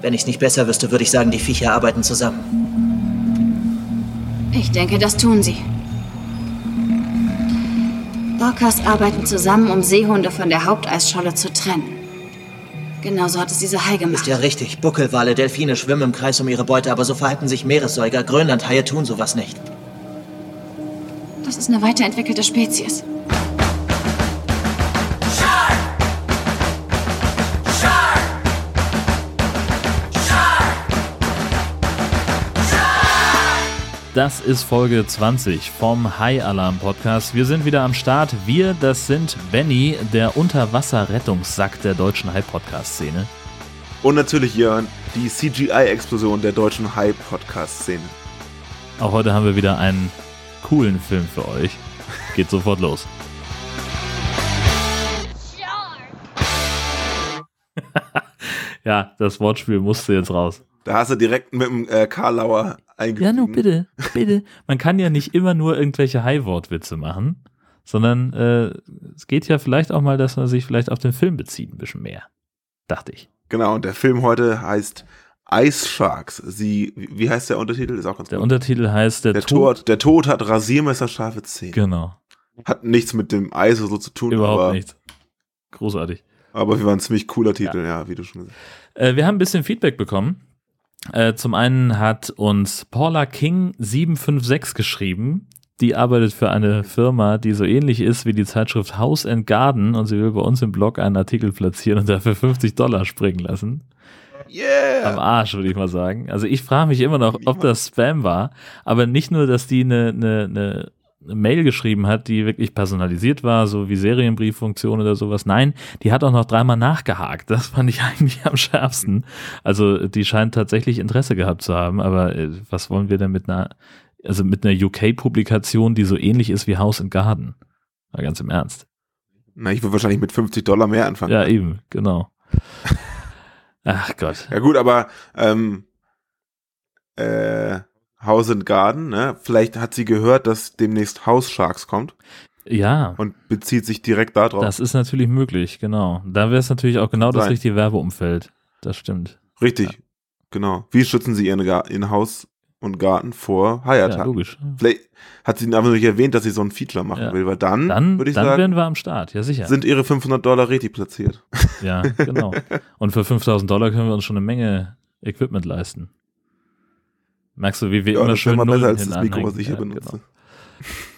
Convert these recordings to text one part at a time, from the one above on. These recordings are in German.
Wenn ich es nicht besser wüsste, würde ich sagen, die Viecher arbeiten zusammen. Ich denke, das tun sie. Orcas arbeiten zusammen, um Seehunde von der Haupteisscholle zu trennen. Genauso hat es diese Hai gemacht. Ist ja richtig. Buckelwale, Delfine schwimmen im Kreis um ihre Beute, aber so verhalten sich Meeressäuger. Grönlandhaie tun sowas nicht. Das ist eine weiterentwickelte Spezies. Das ist Folge 20 vom High Alarm Podcast. Wir sind wieder am Start. Wir, das sind Benny, der Unterwasserrettungssack der deutschen High Podcast Szene. Und natürlich Jörn, die CGI-Explosion der deutschen High Podcast Szene. Auch heute haben wir wieder einen coolen Film für euch. Geht sofort los. ja, das Wortspiel musste jetzt raus. Da hast du direkt mit dem äh, Karlauer eingefügt. Ja, nur bitte, bitte. Man kann ja nicht immer nur irgendwelche High-Wortwitze machen, sondern äh, es geht ja vielleicht auch mal, dass man sich vielleicht auf den Film bezieht, ein bisschen mehr. Dachte ich. Genau, und der Film heute heißt Ice Sharks. Sie, wie heißt der Untertitel? Ist auch ganz Der gut. Untertitel heißt der, der Tod, Tod. Der Tod hat rasiermesserscharfe Zähne. Genau. Hat nichts mit dem Eis oder so zu tun. Überhaupt aber, nichts. Großartig. Aber wir waren ein ziemlich cooler Titel, ja, ja wie du schon gesagt hast. Äh, wir haben ein bisschen Feedback bekommen. Äh, zum einen hat uns Paula King 756 geschrieben. Die arbeitet für eine Firma, die so ähnlich ist wie die Zeitschrift House and Garden und sie will bei uns im Blog einen Artikel platzieren und dafür 50 Dollar springen lassen. Yeah. Am Arsch, würde ich mal sagen. Also ich frage mich immer noch, ob das Spam war, aber nicht nur, dass die eine, eine, eine Mail geschrieben hat, die wirklich personalisiert war, so wie Serienbrieffunktion oder sowas. Nein, die hat auch noch dreimal nachgehakt. Das fand ich eigentlich am schärfsten. Also die scheint tatsächlich Interesse gehabt zu haben, aber äh, was wollen wir denn mit einer, also mit einer UK-Publikation, die so ähnlich ist wie House and Garden? Mal ganz im Ernst. Na, ich würde wahrscheinlich mit 50 Dollar mehr anfangen. Ja, eben, genau. Ach Gott. Ja gut, aber ähm, äh, House and Garden, ne? Vielleicht hat sie gehört, dass demnächst House Sharks kommt. Ja. Und bezieht sich direkt darauf. Das ist natürlich möglich, genau. Da wäre es natürlich auch genau Sein. das richtige Werbeumfeld. Das stimmt. Richtig, ja. genau. Wie schützen sie ihren, ihren Haus und Garten vor Hayattacken? Ja, logisch. Vielleicht hat sie aber nicht erwähnt, dass sie so ein Feature machen ja. will, weil dann, dann würde ich dann sagen, wären wir am Start, ja sicher. Sind ihre 500 Dollar richtig platziert. Ja, genau. Und für 5000 Dollar können wir uns schon eine Menge Equipment leisten. Merkst du, wie wir ja, immer schön besser als das Mikro, was ich hier ja, benutze.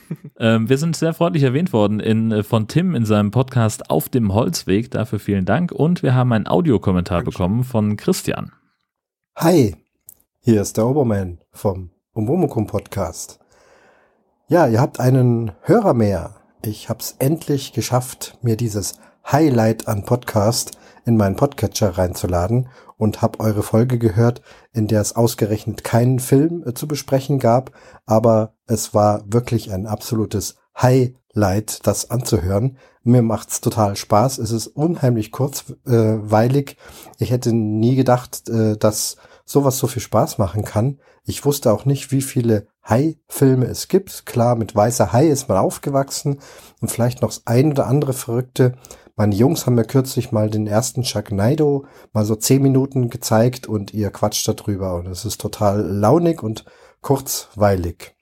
Genau. ähm, wir sind sehr freundlich erwähnt worden in, äh, von Tim in seinem Podcast Auf dem Holzweg. Dafür vielen Dank. Und wir haben einen Audiokommentar bekommen von Christian. Hi, hier ist der Oberman vom Umwomukum Podcast. Ja, ihr habt einen Hörer mehr. Ich hab's endlich geschafft, mir dieses Highlight an Podcast in meinen Podcatcher reinzuladen und habe eure Folge gehört, in der es ausgerechnet keinen Film äh, zu besprechen gab, aber es war wirklich ein absolutes Highlight, das anzuhören. Mir macht's total Spaß. Es ist unheimlich kurzweilig. ich hätte nie gedacht, äh, dass sowas so viel Spaß machen kann. Ich wusste auch nicht, wie viele Hai-Filme es gibt. Klar, mit weißer Hai ist man aufgewachsen und vielleicht noch ein oder andere Verrückte. Meine Jungs haben mir kürzlich mal den ersten Sharknado mal so zehn Minuten gezeigt und ihr quatscht darüber und es ist total launig und kurzweilig.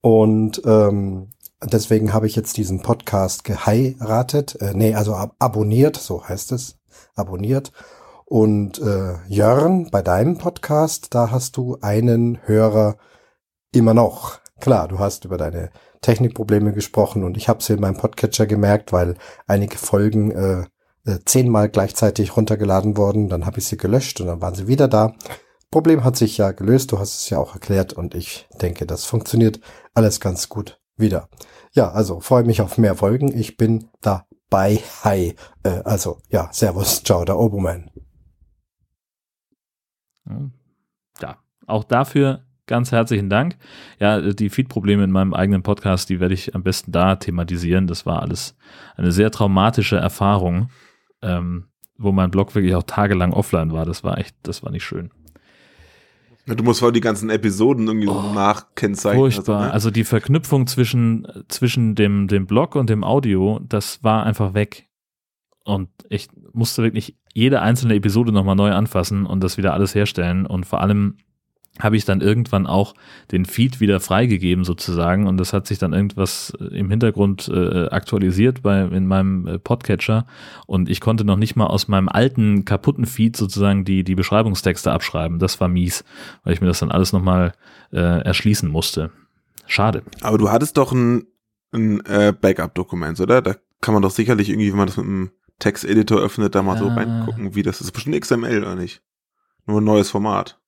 Und ähm, deswegen habe ich jetzt diesen Podcast geheiratet, äh, nee, also ab abonniert, so heißt es, abonniert. Und äh, Jörn, bei deinem Podcast, da hast du einen Hörer immer noch. Klar, du hast über deine Technikprobleme gesprochen und ich habe sie in meinem Podcatcher gemerkt, weil einige Folgen äh, äh, zehnmal gleichzeitig runtergeladen wurden. Dann habe ich sie gelöscht und dann waren sie wieder da. Problem hat sich ja gelöst, du hast es ja auch erklärt und ich denke, das funktioniert alles ganz gut wieder. Ja, also freue mich auf mehr Folgen. Ich bin dabei. Hi. Äh, also ja, Servus, ciao, der Obermann. Ja, auch dafür Ganz herzlichen Dank. Ja, die Feed-Probleme in meinem eigenen Podcast, die werde ich am besten da thematisieren. Das war alles eine sehr traumatische Erfahrung, ähm, wo mein Blog wirklich auch tagelang offline war. Das war echt, das war nicht schön. Du musst voll die ganzen Episoden irgendwie oh, so nachkennzeichnen. Furchtbar. Also, ne? also die Verknüpfung zwischen, zwischen dem, dem Blog und dem Audio, das war einfach weg. Und ich musste wirklich jede einzelne Episode nochmal neu anfassen und das wieder alles herstellen. Und vor allem habe ich dann irgendwann auch den Feed wieder freigegeben sozusagen und das hat sich dann irgendwas äh, im Hintergrund äh, aktualisiert bei in meinem äh, Podcatcher und ich konnte noch nicht mal aus meinem alten kaputten Feed sozusagen die die Beschreibungstexte abschreiben. Das war mies, weil ich mir das dann alles nochmal äh, erschließen musste. Schade. Aber du hattest doch ein, ein äh, Backup-Dokument, oder? Da kann man doch sicherlich irgendwie, wenn man das mit einem Texteditor öffnet, da mal so Ah. reingucken, wie das ist. Bestimmt XML oder nicht? Nur ein neues Format.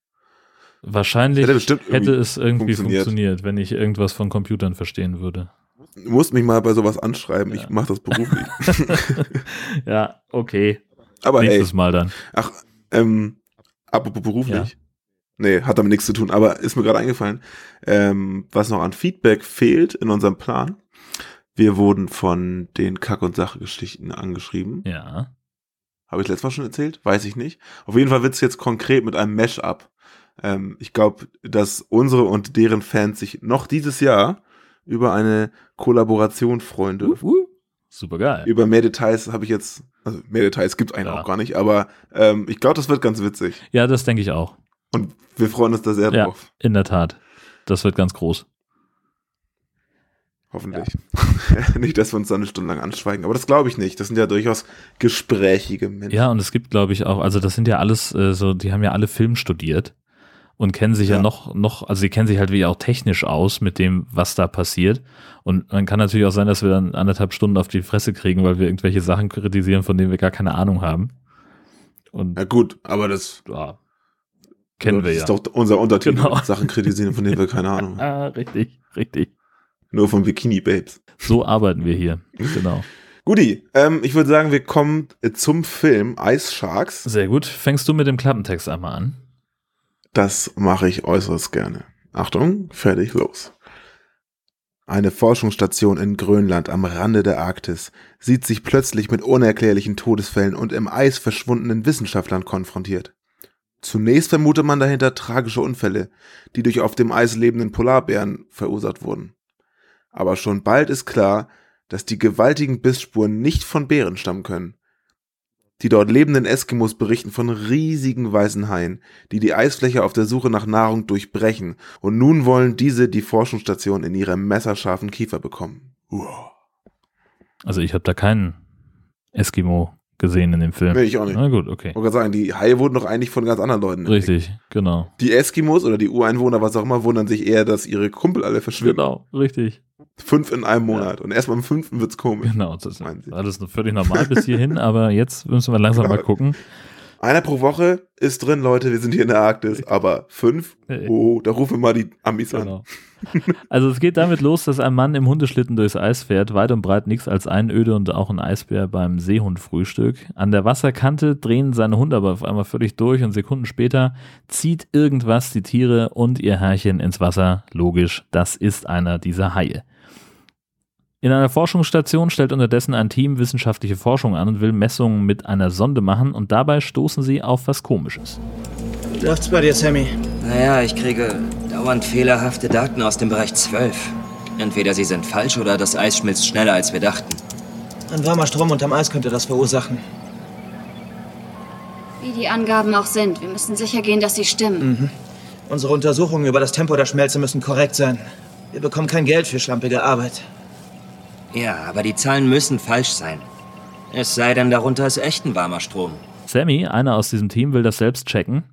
Wahrscheinlich Hätte bestimmt irgendwie hätte es irgendwie funktioniert. funktioniert. wenn ich irgendwas von Computern verstehen würde. Du musst mich mal bei sowas anschreiben. Ja. Ich mache das beruflich. ja, okay. Aber ey, Nächstes Mal dann. ach, ähm, apropos beruflich. Ja. Nee, hat damit nichts zu tun, aber ist mir gerade eingefallen, ähm, was noch an Feedback fehlt in unserem Plan. Wir wurden von den Kack- und Sache-Geschichten angeschrieben. Ja. Habe ich letztes Mal schon erzählt? Weiß ich nicht. Auf jeden Fall wird es jetzt konkret mit einem Mash-up. Ähm, ich glaube, dass unsere und deren Fans sich noch dieses Jahr über eine Kollaboration freuen dürfen. Uh, super geil. Über mehr Details habe ich jetzt, also mehr Details gibt es eigentlich Ja. auch gar nicht, aber ähm, ich glaube, das wird ganz witzig. Ja, das denke ich auch. Und wir freuen uns da sehr Ja. drauf. In der Tat. Das wird ganz groß. Hoffentlich. nicht, dass wir uns da eine Stunde lang anschweigen, aber das glaube ich nicht. Das sind ja durchaus gesprächige Menschen. Ja, und es gibt, glaube ich, auch, also das sind ja alles äh, so, die haben ja alle Film studiert und kennen sich ja, Ja. noch, noch, also sie kennen sich halt wie auch technisch aus mit dem, was da passiert. Und man kann natürlich auch sein, dass wir dann anderthalb Stunden auf die Fresse kriegen, weil wir irgendwelche Sachen kritisieren, von denen wir gar keine Ahnung haben. Und Na gut, aber das, ja, kennen das wir ja. ist doch unser Untertitel. Genau. Sachen kritisieren, von denen wir keine Ahnung haben. Ah, richtig, richtig. Nur von Bikini Babes. So arbeiten wir hier. Genau. Guti, ähm, ich würde sagen, wir kommen zum Film Ice Sharks. Sehr gut. Fängst du mit dem Klappentext einmal an? Das mache ich äußerst gerne. Achtung, fertig, los. Eine Forschungsstation in Grönland am Rande der Arktis sieht sich plötzlich mit unerklärlichen Todesfällen und im Eis verschwundenen Wissenschaftlern konfrontiert. Zunächst vermutet man dahinter tragische Unfälle, die durch auf dem Eis lebenden Polarbären verursacht wurden. Aber schon bald ist klar, dass die gewaltigen Bissspuren nicht von Bären stammen können. Die dort lebenden Eskimos berichten von riesigen weißen Haien, die die Eisfläche auf der Suche nach Nahrung durchbrechen, und nun wollen diese die Forschungsstation in ihre messerscharfen Kiefer bekommen. Uah. Also ich habe da keinen Eskimo gesehen in dem Film. Nee, ich auch nicht. Na gut, okay. Ich wollte gerade sagen, die Haie wurden doch eigentlich von ganz anderen Leuten entdeckt. Richtig, genau. Die Eskimos oder die Ureinwohner, was auch immer, wundern sich eher, dass ihre Kumpel alle verschwinden. Genau, richtig. Fünf in einem Monat. Und erst beim fünften wird's komisch. Genau, das ist alles völlig normal bis hierhin, aber jetzt müssen wir langsam mal gucken. Einer pro Woche ist drin, Leute, wir sind hier in der Arktis, aber fünf, oh, da rufen wir mal die Amis an. Genau. Also es geht damit los, dass ein Mann im Hundeschlitten durchs Eis fährt, weit und breit nichts als Einöde und auch ein Eisbär beim Seehundfrühstück. An der Wasserkante drehen seine Hunde aber auf einmal völlig durch und Sekunden später zieht irgendwas die Tiere und ihr Herrchen ins Wasser. Logisch, das ist einer dieser Haie. In einer Forschungsstation stellt unterdessen ein Team wissenschaftliche Forschung an und will Messungen mit einer Sonde machen und dabei stoßen sie auf was Komisches. Läuft's bei dir, Sammy? Naja, ich kriege dauernd fehlerhafte Daten aus dem Bereich 12. Entweder sie sind falsch oder das Eis schmilzt schneller, als wir dachten. Ein warmer Strom unterm Eis könnte das verursachen. Wie die Angaben auch sind, wir müssen sicher gehen, dass sie stimmen. Unsere Untersuchungen über das Tempo der Schmelze müssen korrekt sein. Wir bekommen kein Geld für schlampige Arbeit. Ja, aber die Zahlen müssen falsch sein. Es sei denn, darunter ist echt ein warmer Strom. Sammy, einer aus diesem Team, will das selbst checken.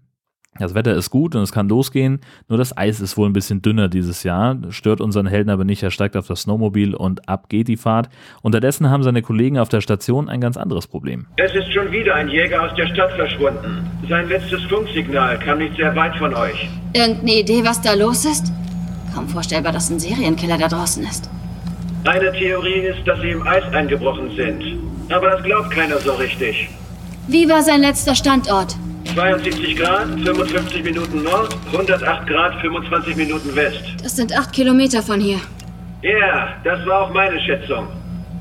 Das Wetter ist gut und es kann losgehen, nur das Eis ist wohl ein bisschen dünner dieses Jahr, stört unseren Helden aber nicht, er steigt auf das Snowmobil und ab geht die Fahrt. Unterdessen haben seine Kollegen auf der Station ein ganz anderes Problem. Es ist schon wieder ein Jäger aus der Stadt verschwunden. Sein letztes Funksignal kam nicht sehr weit von euch. Irgendeine Idee, was da los ist? Kaum vorstellbar, dass ein Serienkiller da draußen ist. Eine Theorie ist, dass sie im Eis eingebrochen sind. Aber das glaubt keiner so richtig. Wie war sein letzter Standort? 72 Grad, 55 Minuten Nord, 108 Grad, 25 Minuten West. Das sind acht Kilometer von hier. Ja, das war auch meine Schätzung.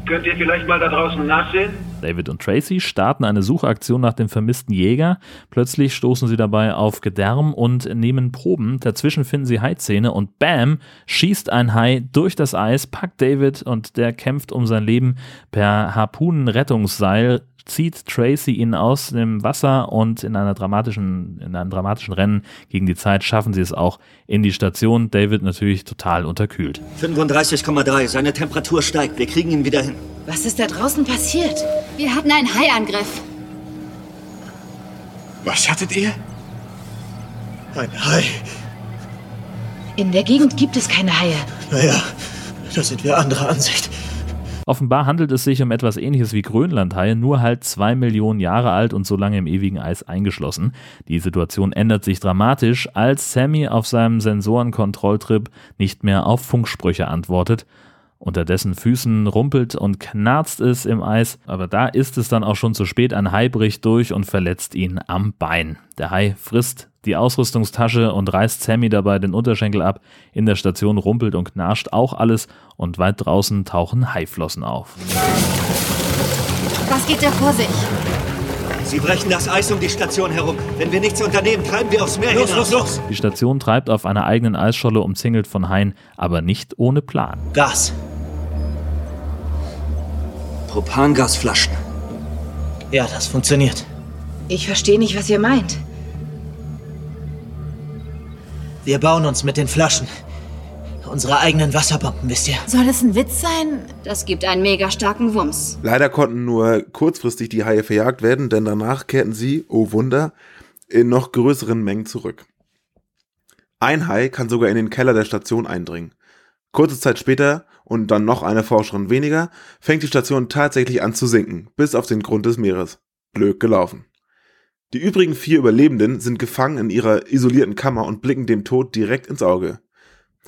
Könnt ihr vielleicht mal da draußen nachsehen? David und Tracy starten eine Suchaktion nach dem vermissten Jäger. Plötzlich stoßen sie dabei auf Gedärm und nehmen Proben. Dazwischen finden sie Haizähne und bam, schießt ein Hai durch das Eis, packt David und der kämpft um sein Leben per Harpunenrettungsseil zieht Tracy ihn aus dem Wasser und in einer dramatischen, in einem dramatischen Rennen gegen die Zeit schaffen sie es auch in die Station. David natürlich total unterkühlt. 35,3. Seine Temperatur steigt. Wir kriegen ihn wieder hin. Was ist da draußen passiert? Wir hatten einen Haiangriff. Was hattet ihr? Ein Hai. In der Gegend gibt es keine Haie. Naja, da sind wir anderer Ansicht. Offenbar handelt es sich um etwas ähnliches wie Grönlandhaie, nur halt zwei Millionen Jahre alt und so lange im ewigen Eis eingeschlossen. Die Situation ändert sich dramatisch, als Sammy auf seinem Sensorenkontrolltrip nicht mehr auf Funksprüche antwortet. Unter dessen Füßen rumpelt und knarzt es im Eis, aber da ist es dann auch schon zu spät. Ein Hai bricht durch und verletzt ihn am Bein. Der Hai frisst die Ausrüstungstasche und reißt Sammy dabei den Unterschenkel ab. In der Station rumpelt und knarscht auch alles und weit draußen tauchen Haiflossen auf. Was geht da vor sich? Sie brechen das Eis um die Station herum. Wenn wir nichts unternehmen, treiben wir aufs Meer los, hinaus. Los, los, Die Station treibt auf einer eigenen Eisscholle umzingelt von Haien, aber nicht ohne Plan. Gas. Propangasflaschen. Ja, das funktioniert. Ich verstehe nicht, was ihr meint. Wir bauen uns mit den Flaschen. Unsere eigenen Wasserbomben, wisst ihr? Soll es ein Witz sein? Das gibt einen mega starken Wumms. Leider konnten nur kurzfristig die Haie verjagt werden, denn danach kehrten sie, oh Wunder, in noch größeren Mengen zurück. Ein Hai kann sogar in den Keller der Station eindringen. Kurze Zeit später und dann noch eine Forscherin weniger, fängt die Station tatsächlich an zu sinken, bis auf den Grund des Meeres. Blöd gelaufen. Die übrigen vier Überlebenden sind gefangen in ihrer isolierten Kammer und blicken dem Tod direkt ins Auge.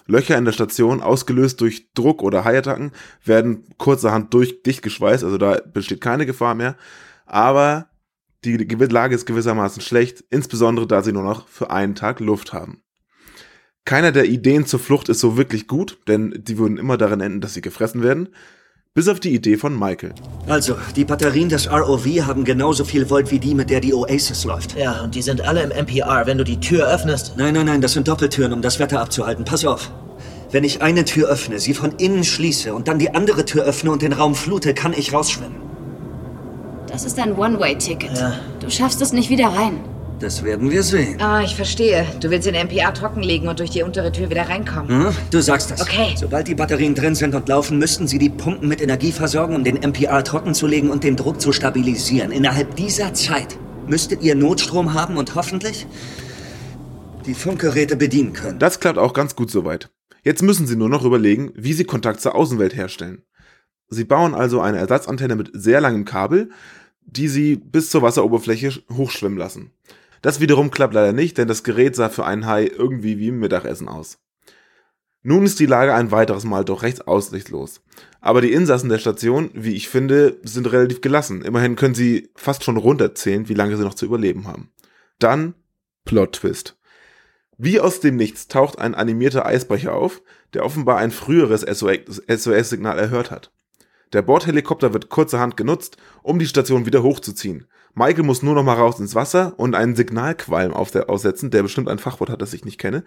Löcher in der Station, ausgelöst durch Druck oder Haiattacken, werden kurzerhand durch dicht geschweißt, also da besteht keine Gefahr mehr. Aber die Lage ist gewissermaßen schlecht, insbesondere da sie nur noch für einen Tag Luft haben. Keiner der Ideen zur Flucht ist so wirklich gut, denn die würden immer darin enden, dass sie gefressen werden. Bis auf die Idee von Michael. Also, die Batterien des ROV haben genauso viel Volt wie die, mit der die Oasis läuft. Ja, und die sind alle im MPR. Wenn du die Tür öffnest. Nein, nein, nein, das sind Doppeltüren, um das Wetter abzuhalten. Pass auf. Wenn ich eine Tür öffne, sie von innen schließe und dann die andere Tür öffne und den Raum flute, kann ich rausschwimmen. Das ist ein One-Way-Ticket. Ja. Du schaffst es nicht wieder rein. Das werden wir sehen. Ah, ich verstehe. Du willst den MPA trockenlegen und durch die untere Tür wieder reinkommen. Hm? Du sagst das. Okay. Sobald die Batterien drin sind und laufen, müssten sie die Pumpen mit Energie versorgen, um den MPR trocken zu legen und den Druck zu stabilisieren. Innerhalb dieser Zeit müsstet ihr Notstrom haben und hoffentlich die Funkgeräte bedienen können. Das klappt auch ganz gut soweit. Jetzt müssen sie nur noch überlegen, wie sie Kontakt zur Außenwelt herstellen. Sie bauen also eine Ersatzantenne mit sehr langem Kabel, die sie bis zur Wasseroberfläche hochschwimmen lassen. Das wiederum klappt leider nicht, denn das Gerät sah für einen Hai irgendwie wie Mittagessen aus. Nun ist die Lage ein weiteres Mal doch recht aussichtslos. Aber die Insassen der Station, wie ich finde, sind relativ gelassen. Immerhin können sie fast schon runterzählen, wie lange sie noch zu überleben haben. Dann Plot Twist. Wie aus dem Nichts taucht ein animierter Eisbrecher auf, der offenbar ein früheres SOS-Signal erhört hat. Der Bordhelikopter wird kurzerhand genutzt, um die Station wieder hochzuziehen. Michael muss nur noch mal raus ins Wasser und einen Signalqualm aussetzen, der bestimmt ein Fachwort hat, das ich nicht kenne,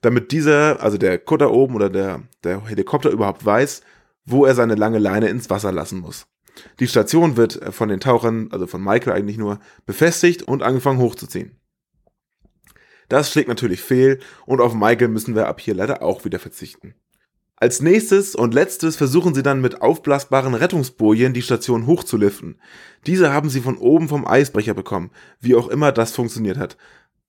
damit dieser, also der Kutter oben oder der, der Helikopter überhaupt weiß, wo er seine lange Leine ins Wasser lassen muss. Die Station wird von den Tauchern, also von Michael eigentlich nur, befestigt und angefangen hochzuziehen. Das schlägt natürlich fehl und auf Michael müssen wir ab hier leider auch wieder verzichten. Als nächstes und letztes versuchen sie dann mit aufblasbaren Rettungsbojen die Station hochzuliften. Diese haben sie von oben vom Eisbrecher bekommen, wie auch immer das funktioniert hat.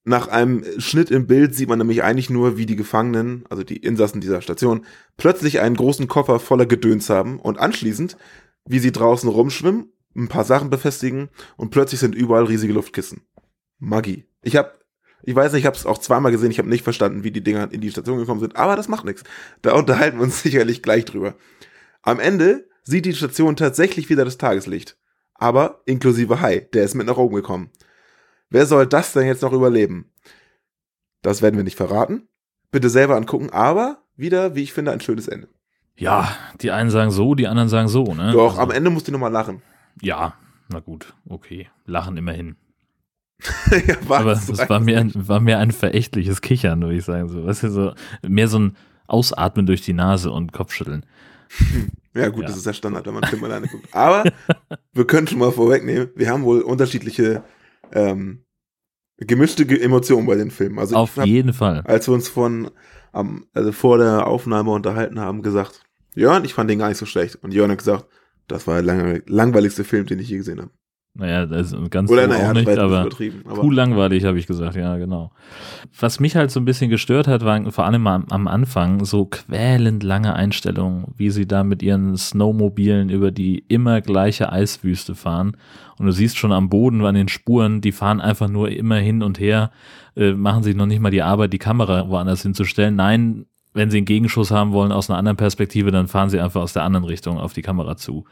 Nach einem Schnitt im Bild sieht man nämlich eigentlich nur, wie die Gefangenen, also die Insassen dieser Station, plötzlich einen großen Koffer voller Gedöns haben und anschließend, wie sie draußen rumschwimmen, ein paar Sachen befestigen und plötzlich sind überall riesige Luftkissen. Magie. Ich habe ich weiß nicht, ich habe es auch zweimal gesehen, ich habe nicht verstanden, wie die Dinger in die Station gekommen sind, aber das macht nichts. Da unterhalten wir uns sicherlich gleich drüber. Am Ende sieht die Station tatsächlich wieder das Tageslicht. Aber inklusive Hai, der ist mit nach oben gekommen. Wer soll das denn jetzt noch überleben? Das werden wir nicht verraten. Bitte selber angucken, aber wieder, wie ich finde, ein schönes Ende. Ja, die einen sagen so, die anderen sagen so, ne? Doch, am Ende musst du nochmal lachen. Ja, na gut, okay. Lachen immerhin. ja, was? Aber es war mir, ein, war mir ein verächtliches Kichern, würde ich sagen. So, weißt du, so, mehr so ein Ausatmen durch die Nase und Kopfschütteln. Ja, gut, Ja. das ist der Standard, wenn man einen Film alleine guckt. Aber wir können schon mal vorwegnehmen, wir haben wohl unterschiedliche ähm, gemischte Ge- Emotionen bei den Filmen. Also Auf hab, jeden Fall. als wir uns von am, also vor der Aufnahme unterhalten haben, gesagt, Jörn, ich fand den gar nicht so schlecht. Und Jörn hat gesagt, das war der lang langweiligste Film, den ich je gesehen habe. Naja, das ist ganz Oder naja, auch nicht, aber. Aber Puh langweilig, habe ich gesagt, ja, genau. Was mich halt so ein bisschen gestört hat, waren vor allem am, am Anfang so quälend lange Einstellungen, wie sie da mit ihren Snowmobilen über die immer gleiche Eiswüste fahren. Und du siehst schon am Boden, an den Spuren, die fahren einfach nur immer hin und her, äh, machen sich noch nicht mal die Arbeit, die Kamera woanders hinzustellen. Nein, wenn sie einen Gegenschuss haben wollen aus einer anderen Perspektive, dann fahren sie einfach aus der anderen Richtung auf die Kamera zu.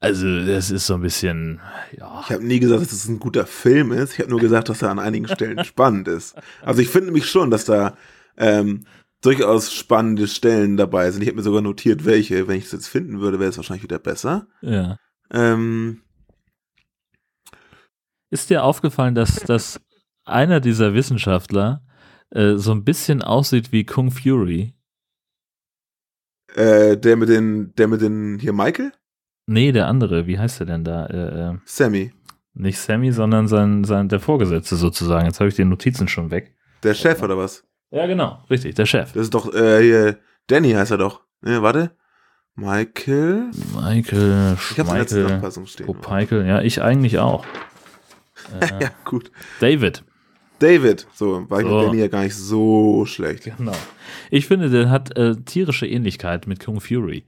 Also, das ist so ein bisschen, ja. ich habe nie gesagt, dass es ein guter Film ist. Ich habe nur gesagt, dass er an einigen Stellen spannend ist. Also ich finde nämlich schon, dass da ähm, durchaus spannende Stellen dabei sind. Ich habe mir sogar notiert, welche. Wenn ich es jetzt finden würde, wäre es wahrscheinlich wieder besser. ja. Ähm, Ist dir aufgefallen, dass, dass einer dieser Wissenschaftler äh, so ein bisschen aussieht wie Kung Fury? äh, der mit den, der mit den, hier Michael? Nee, der andere, wie heißt der denn da? Äh, äh, Sammy. nicht Sammy, sondern sein, sein, der Vorgesetzte sozusagen. Jetzt habe ich die Notizen schon weg. Der Chef oder was? Ja, genau, richtig, der Chef. Das ist doch, äh, hier, Danny heißt er doch. Ne, warte. Michael? Michael, Ich habe stehen. Popeikel, ja, ich eigentlich auch. Äh, Ja, gut. David, David. So, war ich So. Danny ja gar nicht so schlecht. Genau. Ich finde, der hat äh, tierische Ähnlichkeit mit Kung Fury.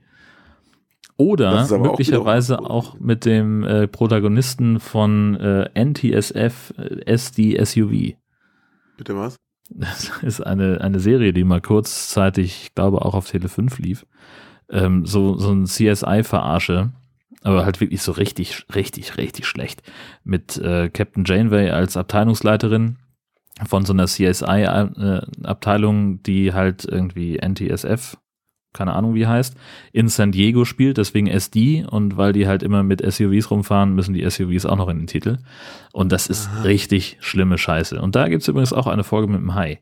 Oder auch möglicherweise wiederum- auch, mit dem äh, Protagonisten von äh, NTSF äh, SD SUV. Bitte was? Das ist eine, eine Serie, die mal kurzzeitig, ich glaube, auch auf Tele 5 lief. Ähm, so, so ein CSI-Verarsche, aber halt wirklich so richtig, richtig, richtig schlecht. Mit äh, Captain Janeway als Abteilungsleiterin von so einer CSI-Abteilung, die halt irgendwie NTSF, keine Ahnung wie heißt, in San Diego spielt, deswegen SD und weil die halt immer mit SUVs rumfahren, müssen die SUVs auch noch in den Titel. Und das ist Aha. richtig schlimme Scheiße. Und da gibt's übrigens auch eine Folge mit dem Hai.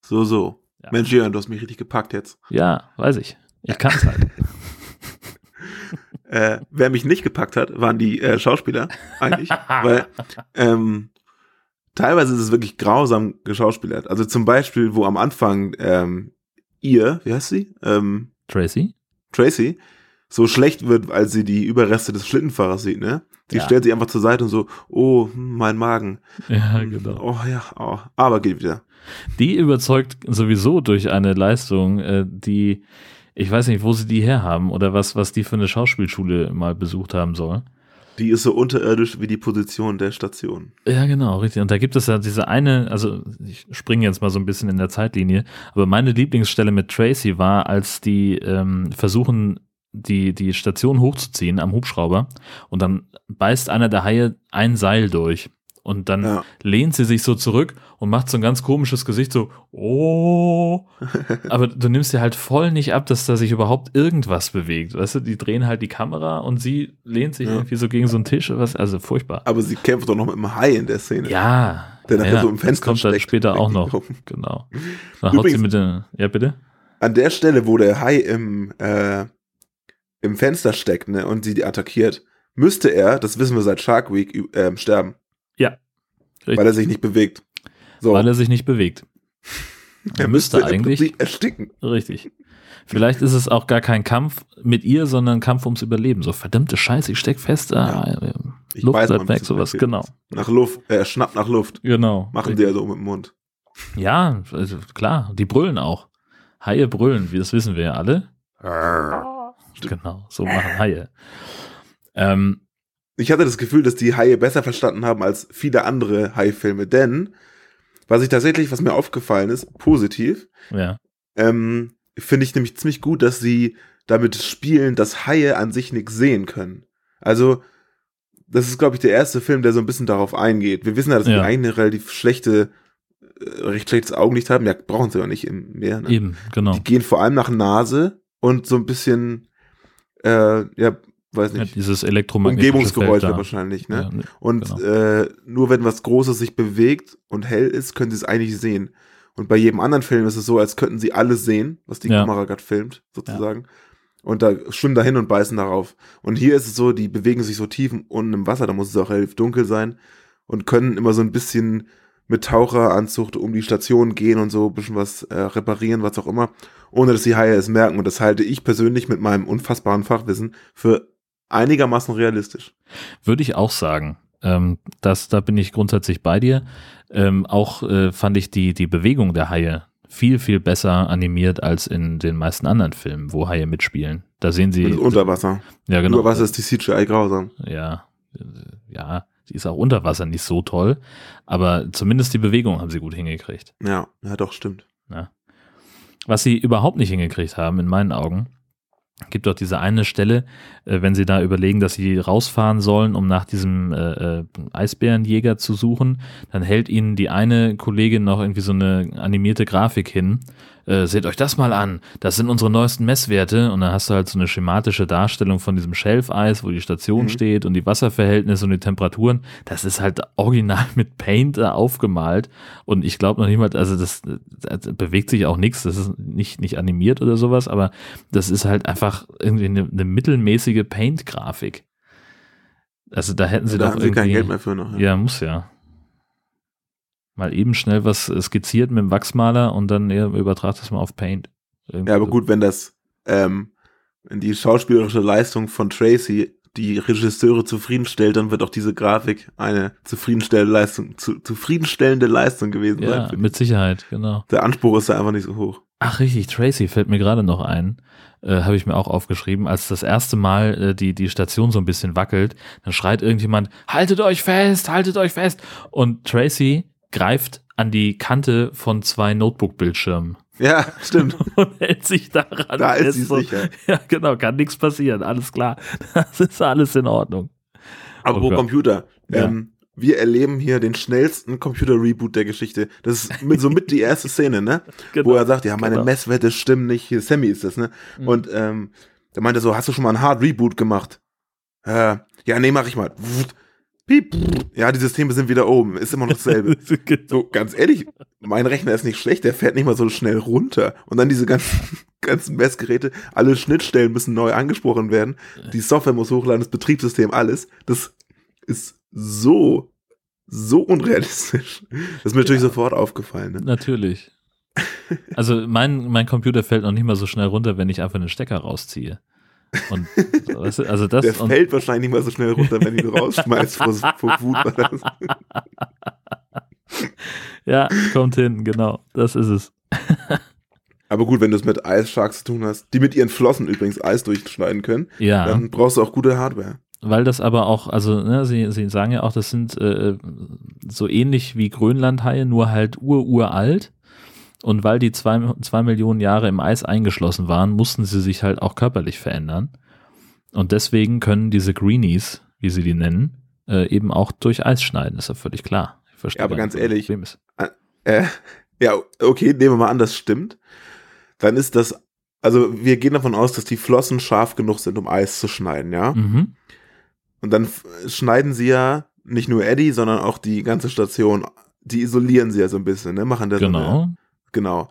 So, so. Ja. Mensch, Jörn, du hast mich richtig gepackt jetzt. Ja, weiß ich. Ich kann's halt. Äh, wer mich nicht gepackt hat, waren die äh, Schauspieler eigentlich, weil ähm, teilweise ist es wirklich grausam geschauspielert. Also zum Beispiel, wo am Anfang ähm, ihr, wie heißt sie, ähm, Tracy? Tracy, so schlecht wird, als sie die Überreste des Schlittenfahrers sieht, ne? Sie Ja. stellt sich einfach zur Seite und so, oh, hm, mein Magen. Ja, genau. Oh ja, oh, aber geht wieder. Die überzeugt sowieso durch eine Leistung, äh, die, ich weiß nicht, wo sie die herhaben oder was, was die für eine Schauspielschule mal besucht haben soll. Die ist so unterirdisch wie die Position der Station. Ja, genau, richtig. Und da gibt es ja diese eine, also ich springe jetzt mal so ein bisschen in der Zeitlinie, aber meine Lieblingsstelle mit Tracy war, als die ähm, versuchen, die, die Station hochzuziehen am Hubschrauber und dann beißt einer der Haie ein Seil durch. Und dann Ja. lehnt sie sich so zurück und macht so ein ganz komisches Gesicht, so, oh. Aber du nimmst dir halt voll nicht ab, dass da sich überhaupt irgendwas bewegt. Weißt du, die drehen halt die Kamera und sie lehnt sich Ja. irgendwie so gegen so einen Tisch. Was, also furchtbar. Aber sie kämpft doch noch mit dem Hai in der Szene. Ja. Der nachher ja, so im das Fenster kommt dann steckt. später auch noch. Genau. Dann haut sie Übrigens- mit der, ja bitte? An der Stelle, wo der Hai im, äh, im Fenster steckt ne, und sie die attackiert, müsste er, das wissen wir seit Shark Week, ähm, sterben. Richtig. Weil er sich nicht bewegt. So, Weil er sich nicht bewegt. er er müsste im eigentlich- ersticken. Richtig. Vielleicht ist es auch gar kein Kampf mit ihr, sondern ein Kampf ums Überleben. So, verdammte Scheiße, ich steck fest. Ah, äh, Ich Luft weiß, bleibt weg, sowas. es Genau. Nach Luft, er schnappt nach Luft. Genau. Machen die ja so mit dem Mund. Ja, also klar, die brüllen auch. Haie brüllen, wie das wissen wir ja alle. Genau, so machen Haie. Ähm, Ich hatte das Gefühl, dass die Haie besser verstanden haben als viele andere Hai-Filme, denn was ich tatsächlich, was mir aufgefallen ist, positiv, ja. ähm, finde ich nämlich ziemlich gut, dass sie damit spielen, dass Haie an sich nichts sehen können. Also, das ist, glaube ich, der erste Film, der so ein bisschen darauf eingeht. Wir wissen ja, dass Ja. die eigentlich eine relativ schlechte, äh, recht schlechtes Augenlicht haben. Ja, brauchen sie ja nicht im Meer. Ne? Eben, genau. Die gehen vor allem nach Nase und so ein bisschen, äh, ja, weiß Ja, nicht, dieses elektromagnetische Umgebungsgeräusche Feld wahrscheinlich, ne? Ja, ne, Und genau. äh, nur wenn was Großes sich bewegt und hell ist, können sie es eigentlich sehen. Und bei jedem anderen Film ist es so, als könnten sie alles sehen, was die Ja. Kamera gerade filmt, sozusagen. Und da schwimmen da hin und beißen darauf. Und hier ist es so, die bewegen sich so tief unten im Wasser, da muss es auch relativ dunkel sein und können immer so ein bisschen mit Taucheranzug um die Station gehen und so ein bisschen was äh, reparieren, was auch immer, ohne dass die Haie es merken. Und das halte ich persönlich mit meinem unfassbaren Fachwissen für einigermaßen realistisch. Würde ich auch sagen. Ähm, das, da bin ich grundsätzlich bei dir. Ähm, auch äh, fand ich die, die Bewegung der Haie viel, viel besser animiert als in den meisten anderen Filmen, wo Haie mitspielen. Da sehen sie. Das ist unter Wasser. ja, genau. Über Wasser ist die CGI grausam. Ja, äh, ja, sie ist auch unter Wasser nicht so toll, aber zumindest die Bewegung haben sie gut hingekriegt. Ja, ja, doch, stimmt. Was sie überhaupt nicht hingekriegt haben, in meinen Augen, gibt doch diese eine Stelle, äh, wenn sie da überlegen, dass sie rausfahren sollen, um nach diesem äh, äh, Eisbärenjäger zu suchen, dann hält ihnen die eine Kollegin noch irgendwie so eine animierte Grafik hin. Äh, seht euch das mal an, das sind unsere neuesten Messwerte und dann hast du halt so eine schematische Darstellung von diesem Schelfeis, wo die Station Mhm. steht und die Wasserverhältnisse und die Temperaturen. Das ist halt original mit Paint da aufgemalt und ich glaube noch mal, also das, das bewegt sich auch nichts, das ist nicht, nicht animiert oder sowas, aber das ist halt einfach irgendwie eine, eine mittelmäßige Paint-Grafik. Also da hätten sie da doch haben sie irgendwie, kein Geld mehr für noch. ja, muss ja. Mal eben schnell was äh, skizziert mit dem Wachsmaler und dann ja, übertragt das mal auf Paint. Irgendwie Ja, aber so. gut, wenn das, ähm, wenn die schauspielerische Leistung von Tracy die Regisseure zufriedenstellt, dann wird auch diese Grafik eine zufriedenstellende Leistung, zu, zufriedenstellende Leistung gewesen Ja, sein. mit Sicherheit, genau. Der Anspruch ist da einfach nicht so hoch. Ach richtig, Tracy fällt mir gerade noch ein. Äh, Habe ich mir auch aufgeschrieben, als das erste Mal äh, die, die Station so ein bisschen wackelt, dann schreit irgendjemand, haltet euch fest, haltet euch fest. Und Tracy greift an die Kante von zwei Notebook-Bildschirmen Ja, stimmt. und hält sich daran. Da ist sie So, sicher. Ja, genau, kann nichts passieren, alles klar. Das ist alles in Ordnung. Aber Oh wo Gott. Computer? Ja. Ähm, wir erleben hier den schnellsten Computer-Reboot der Geschichte. Das ist mit, somit die erste Szene, ne? Genau, Wo er sagt, ja, meine genau. Messwerte stimmen nicht. Hier, Sammy ist das, ne? Mhm. Und ähm, da meinte er so, hast du schon mal einen Hard Reboot gemacht? Äh, ja, nee, mach ich mal. Piep. Ja, die Systeme sind wieder oben. Ist immer noch dasselbe. So, ganz ehrlich, mein Rechner ist nicht schlecht, der fährt nicht mal so schnell runter. Und dann diese ganzen, ganzen Messgeräte, alle Schnittstellen müssen neu angesprochen werden. Die Software muss hochladen, das Betriebssystem, alles. Das ist so, so unrealistisch. Das ist mir natürlich sofort aufgefallen. Ne? Natürlich. Also mein, mein Computer fällt noch nicht mal so schnell runter, wenn ich einfach einen Stecker rausziehe. Und also das Der fällt wahrscheinlich nicht mal so schnell runter, wenn du ihn rausschmeißt vor, vor Wut. Ja, kommt hin, genau. Das ist es. Aber gut, wenn du es mit Ice Sharks zu tun hast, die mit ihren Flossen übrigens Eis durchschneiden können, Ja. dann brauchst du auch gute Hardware. Weil das aber auch, also ne, sie, sie sagen ja auch, das sind äh, so ähnlich wie Grönlandhaie, nur halt ururalt. Und weil die zwei, zwei Millionen Jahre im Eis eingeschlossen waren, mussten sie sich halt auch körperlich verändern. Und deswegen können diese Greenies, wie sie die nennen, äh, eben auch durch Eis schneiden, ist ja völlig klar. Ich verstehe Ja, aber ganz ehrlich, ist. Äh, ja, okay, nehmen wir mal an, das stimmt. Dann ist das, also wir gehen davon aus, dass die Flossen scharf genug sind, um Eis zu schneiden, ja? Mhm. Und dann schneiden sie ja nicht nur Eddie, sondern auch die ganze Station. Die isolieren sie ja so ein bisschen, ne? Machen das Genau. Genau.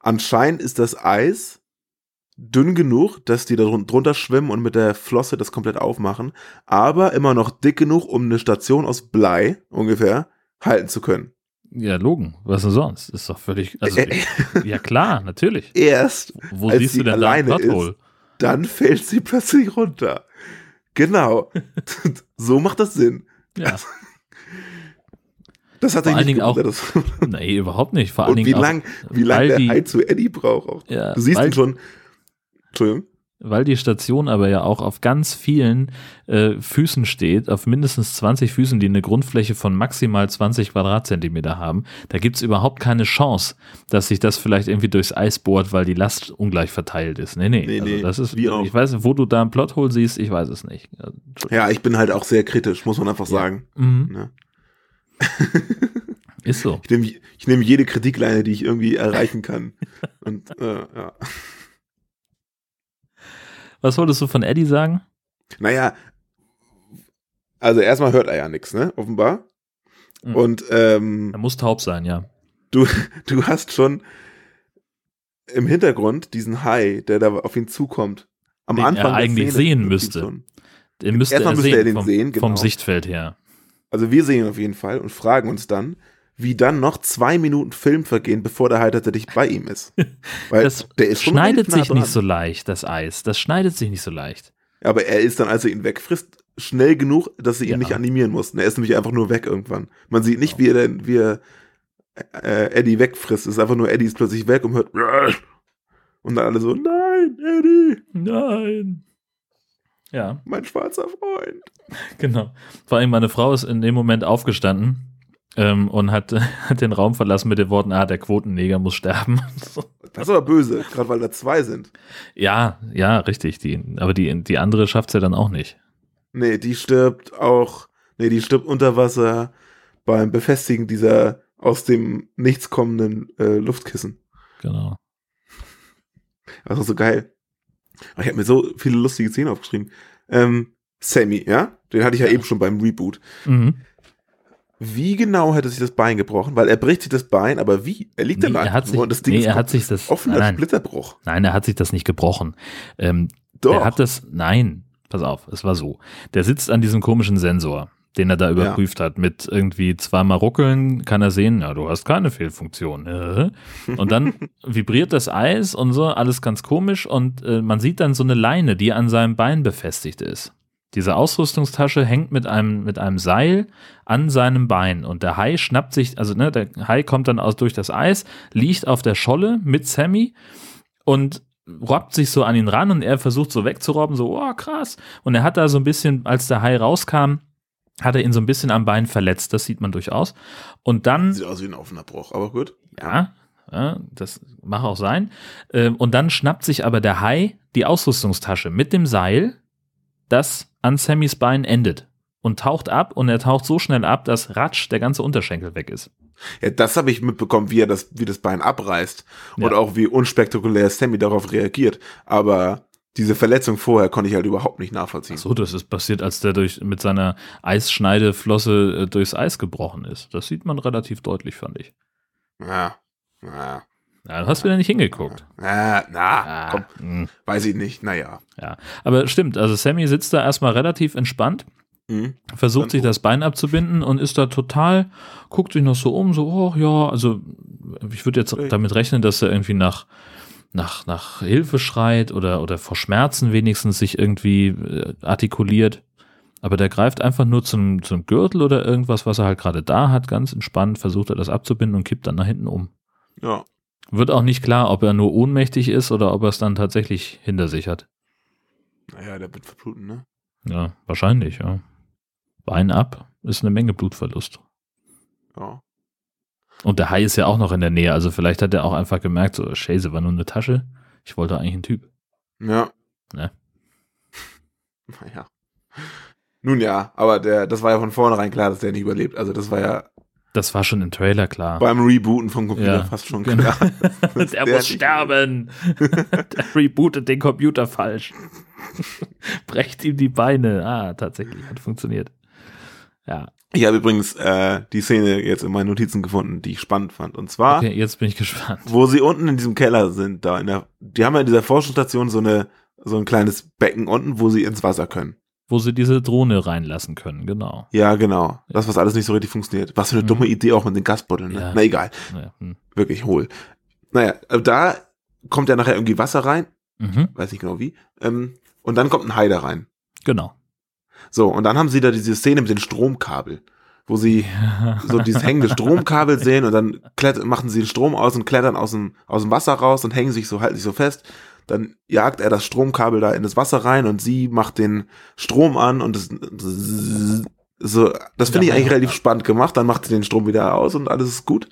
Anscheinend ist das Eis dünn genug, dass die da drun- drunter schwimmen und mit der Flosse das komplett aufmachen, aber immer noch dick genug, um eine Station aus Blei ungefähr halten zu können. Ja, Logen. Was denn sonst? Ist doch völlig. Also, Äh, ja, klar, natürlich. Erst Wo als siehst sie du denn da ein alleine Plothole? ist, dann fällt sie plötzlich runter. Genau. so macht das Sinn. Ja. Das hat Vor sich allen nicht Dingen auch- dass- Nee, überhaupt nicht. Vor allen Und Dingen wie auch, lang, wie lang der die- Hai zu Eddie braucht auch. Ja, du siehst ihn schon. Entschuldigung. Weil die Station aber ja auch auf ganz vielen äh, Füßen steht, auf mindestens 20 Füßen, die eine Grundfläche von maximal 20 Quadratzentimeter haben, da gibt's überhaupt keine Chance, dass sich das vielleicht irgendwie durchs Eis bohrt, weil die Last ungleich verteilt ist. Nee, nee. Nee, also das ist, wie auch. ich weiß nicht, wo du da ein Plothole siehst, ich weiß es nicht. Ja, ich bin halt auch sehr kritisch, muss man einfach sagen. Mhm. Ne? Ist so. Ich nehme ich nehm jede Kritikleine, die ich irgendwie erreichen kann. Und äh, ja. Was wolltest du von Eddie sagen? Naja, also erstmal hört er ja nichts, ne? Offenbar. Mhm. Und ähm, Er muss taub sein, ja. du, du hast schon im Hintergrund diesen Hai, der da auf ihn zukommt. Am Den er Anfang der eigentlich Szene sehen müsste. Den müsste Erstmal er müsste sehen, er den vom, sehen, genau. vom Sichtfeld her. Also wir sehen ihn auf jeden Fall und fragen uns dann, wie dann noch zwei Minuten Film vergehen, bevor der Hai tatsächlich bei ihm ist. Weil Das der ist schon schneidet sich nicht so leicht, das Eis. Das schneidet sich nicht so leicht. Aber er ist dann, als er ihn wegfrisst, schnell genug, dass sie ihn Ja. nicht animieren mussten. Er ist nämlich einfach nur weg irgendwann. Man sieht nicht, wie er, denn- wie er äh, Eddie wegfrisst. Es ist einfach nur, Eddie ist plötzlich weg und hört und dann alle so, nein, Eddie, Nein. Ja, mein schwarzer Freund. genau. Vor allem meine Frau ist in dem Moment aufgestanden ähm, und hat, hat den Raum verlassen mit den Worten, ah, der Quotenneger muss sterben. Das ist aber böse, gerade weil da zwei sind. ja, ja, richtig. Die, aber die, die andere schafft es ja dann auch nicht. Nee, die stirbt auch, nee, die stirbt unter Wasser beim Befestigen dieser aus dem Nichts kommenden äh, Luftkissen. Genau. Das ist so geil. Aber Ich habe mir so viele lustige Szenen aufgeschrieben. Ähm, Sammy, ja? Den hatte ich ja eben schon beim Reboot. Mhm. Wie genau hätte sich das Bein gebrochen? Weil er bricht sich das Bein, aber wie? Er liegt Nee, da er hat sich, das Ding nee, ist er hat sich das. offener nein, Splitterbruch. nein, er hat sich das nicht gebrochen. Ähm, Doch. Er hat das, nein, pass auf, es war so. Der sitzt an diesem komischen Sensor, den er da überprüft hat, mit irgendwie zweimal ruckeln, kann er sehen, ja, du hast keine Fehlfunktion. Äh. Und dann vibriert das Eis und so, alles ganz komisch und äh, man sieht dann so eine Leine, die an seinem Bein befestigt ist. Diese Ausrüstungstasche hängt mit einem, mit einem Seil an seinem Bein und der Hai schnappt sich, also ne, der Hai kommt dann aus durch das Eis, liegt auf der Scholle mit Sammy und robbt sich so an ihn ran und er versucht so wegzurobben, so, oh krass. Und er hat da so ein bisschen, als der Hai rauskam, hat er ihn so ein bisschen am Bein verletzt, das sieht man durchaus. Und dann, Sieht aus wie ein offener Bruch, aber gut. ja, ja das mag auch sein. Ähm, Und dann schnappt sich aber der Hai die Ausrüstungstasche mit dem Seil, das an Sammys Bein endet. Und taucht ab und er taucht so schnell ab, dass ratsch der ganze Unterschenkel weg ist. Ja, das habe ich mitbekommen, wie er das, wie das Bein abreißt und Ja. auch wie unspektakulär Sammy darauf reagiert. Aber diese Verletzung vorher konnte ich halt überhaupt nicht nachvollziehen. So, das ist passiert, als der durch, mit seiner Eisschneideflosse äh, durchs Eis gebrochen ist. Das sieht man relativ deutlich, fand ich. Ja, ja, Ja, du hast wieder nicht hingeguckt. ja, na, Ah, komm, mh, weiß ich nicht. Naja. ja. Aber stimmt, also Sammy sitzt da erstmal relativ entspannt, Mhm. versucht Dann sich das Bein abzubinden und ist da total, guckt sich noch so um, so, oh ja, also ich würde jetzt damit rechnen, dass er irgendwie nach, nach, nach Hilfe schreit oder, oder vor Schmerzen wenigstens sich irgendwie äh, artikuliert. Aber der greift einfach nur zum, zum Gürtel oder irgendwas, was er halt gerade da hat, ganz entspannt, versucht er das abzubinden und kippt dann nach hinten um. Ja. Wird auch nicht klar, ob er nur ohnmächtig ist oder ob er es dann tatsächlich hinter sich hat. Naja, der wird verbluten, ne? Ja, wahrscheinlich, ja. Bein ab ist eine Menge Blutverlust. Ja. Und der Hai ist ja auch noch in der Nähe, also vielleicht hat er auch einfach gemerkt, so, Scheiße, war nur eine Tasche. Ich wollte eigentlich ein Typ. Ja. Ne? Naja. Nun ja, aber der, das war ja von vornherein klar, dass der nicht überlebt. Also das war ja Das war schon im Trailer klar. beim Rebooten vom Computer Ja, fast schon genau. klar. der, der muss sterben. der rebootet den Computer falsch. Brecht ihm die Beine. Ah, tatsächlich, hat funktioniert. Ja, Ich habe übrigens äh, die Szene jetzt in meinen Notizen gefunden, die ich spannend fand. Und zwar, okay, jetzt bin ich gespannt. wo sie unten in diesem Keller sind, da in der, die haben ja in dieser Forschungsstation so eine so ein kleines Becken unten, wo sie ins Wasser können. Wo sie diese Drohne reinlassen können, genau. Ja, genau. Das, was alles nicht so richtig funktioniert. Was für eine Mhm. dumme Idee auch mit den Gasbotteln. Ne? Ja. Na egal. Ja, hm. Wirklich hohl. Naja, äh, da kommt ja nachher irgendwie Wasser rein. mhm, Weiß nicht genau wie. Ähm, und dann kommt ein Hai da rein. genau. So, und dann haben sie da diese Szene mit den Stromkabel, wo sie so dieses hängende Stromkabel sehen und dann machen sie den Strom aus und klettern aus dem, aus dem Wasser raus und hängen sich so, halten sich so fest. Dann jagt er das Stromkabel da in das Wasser rein und sie macht den Strom an und das, so, das finde ich eigentlich relativ spannend gemacht. Dann macht sie den Strom wieder aus und alles ist gut.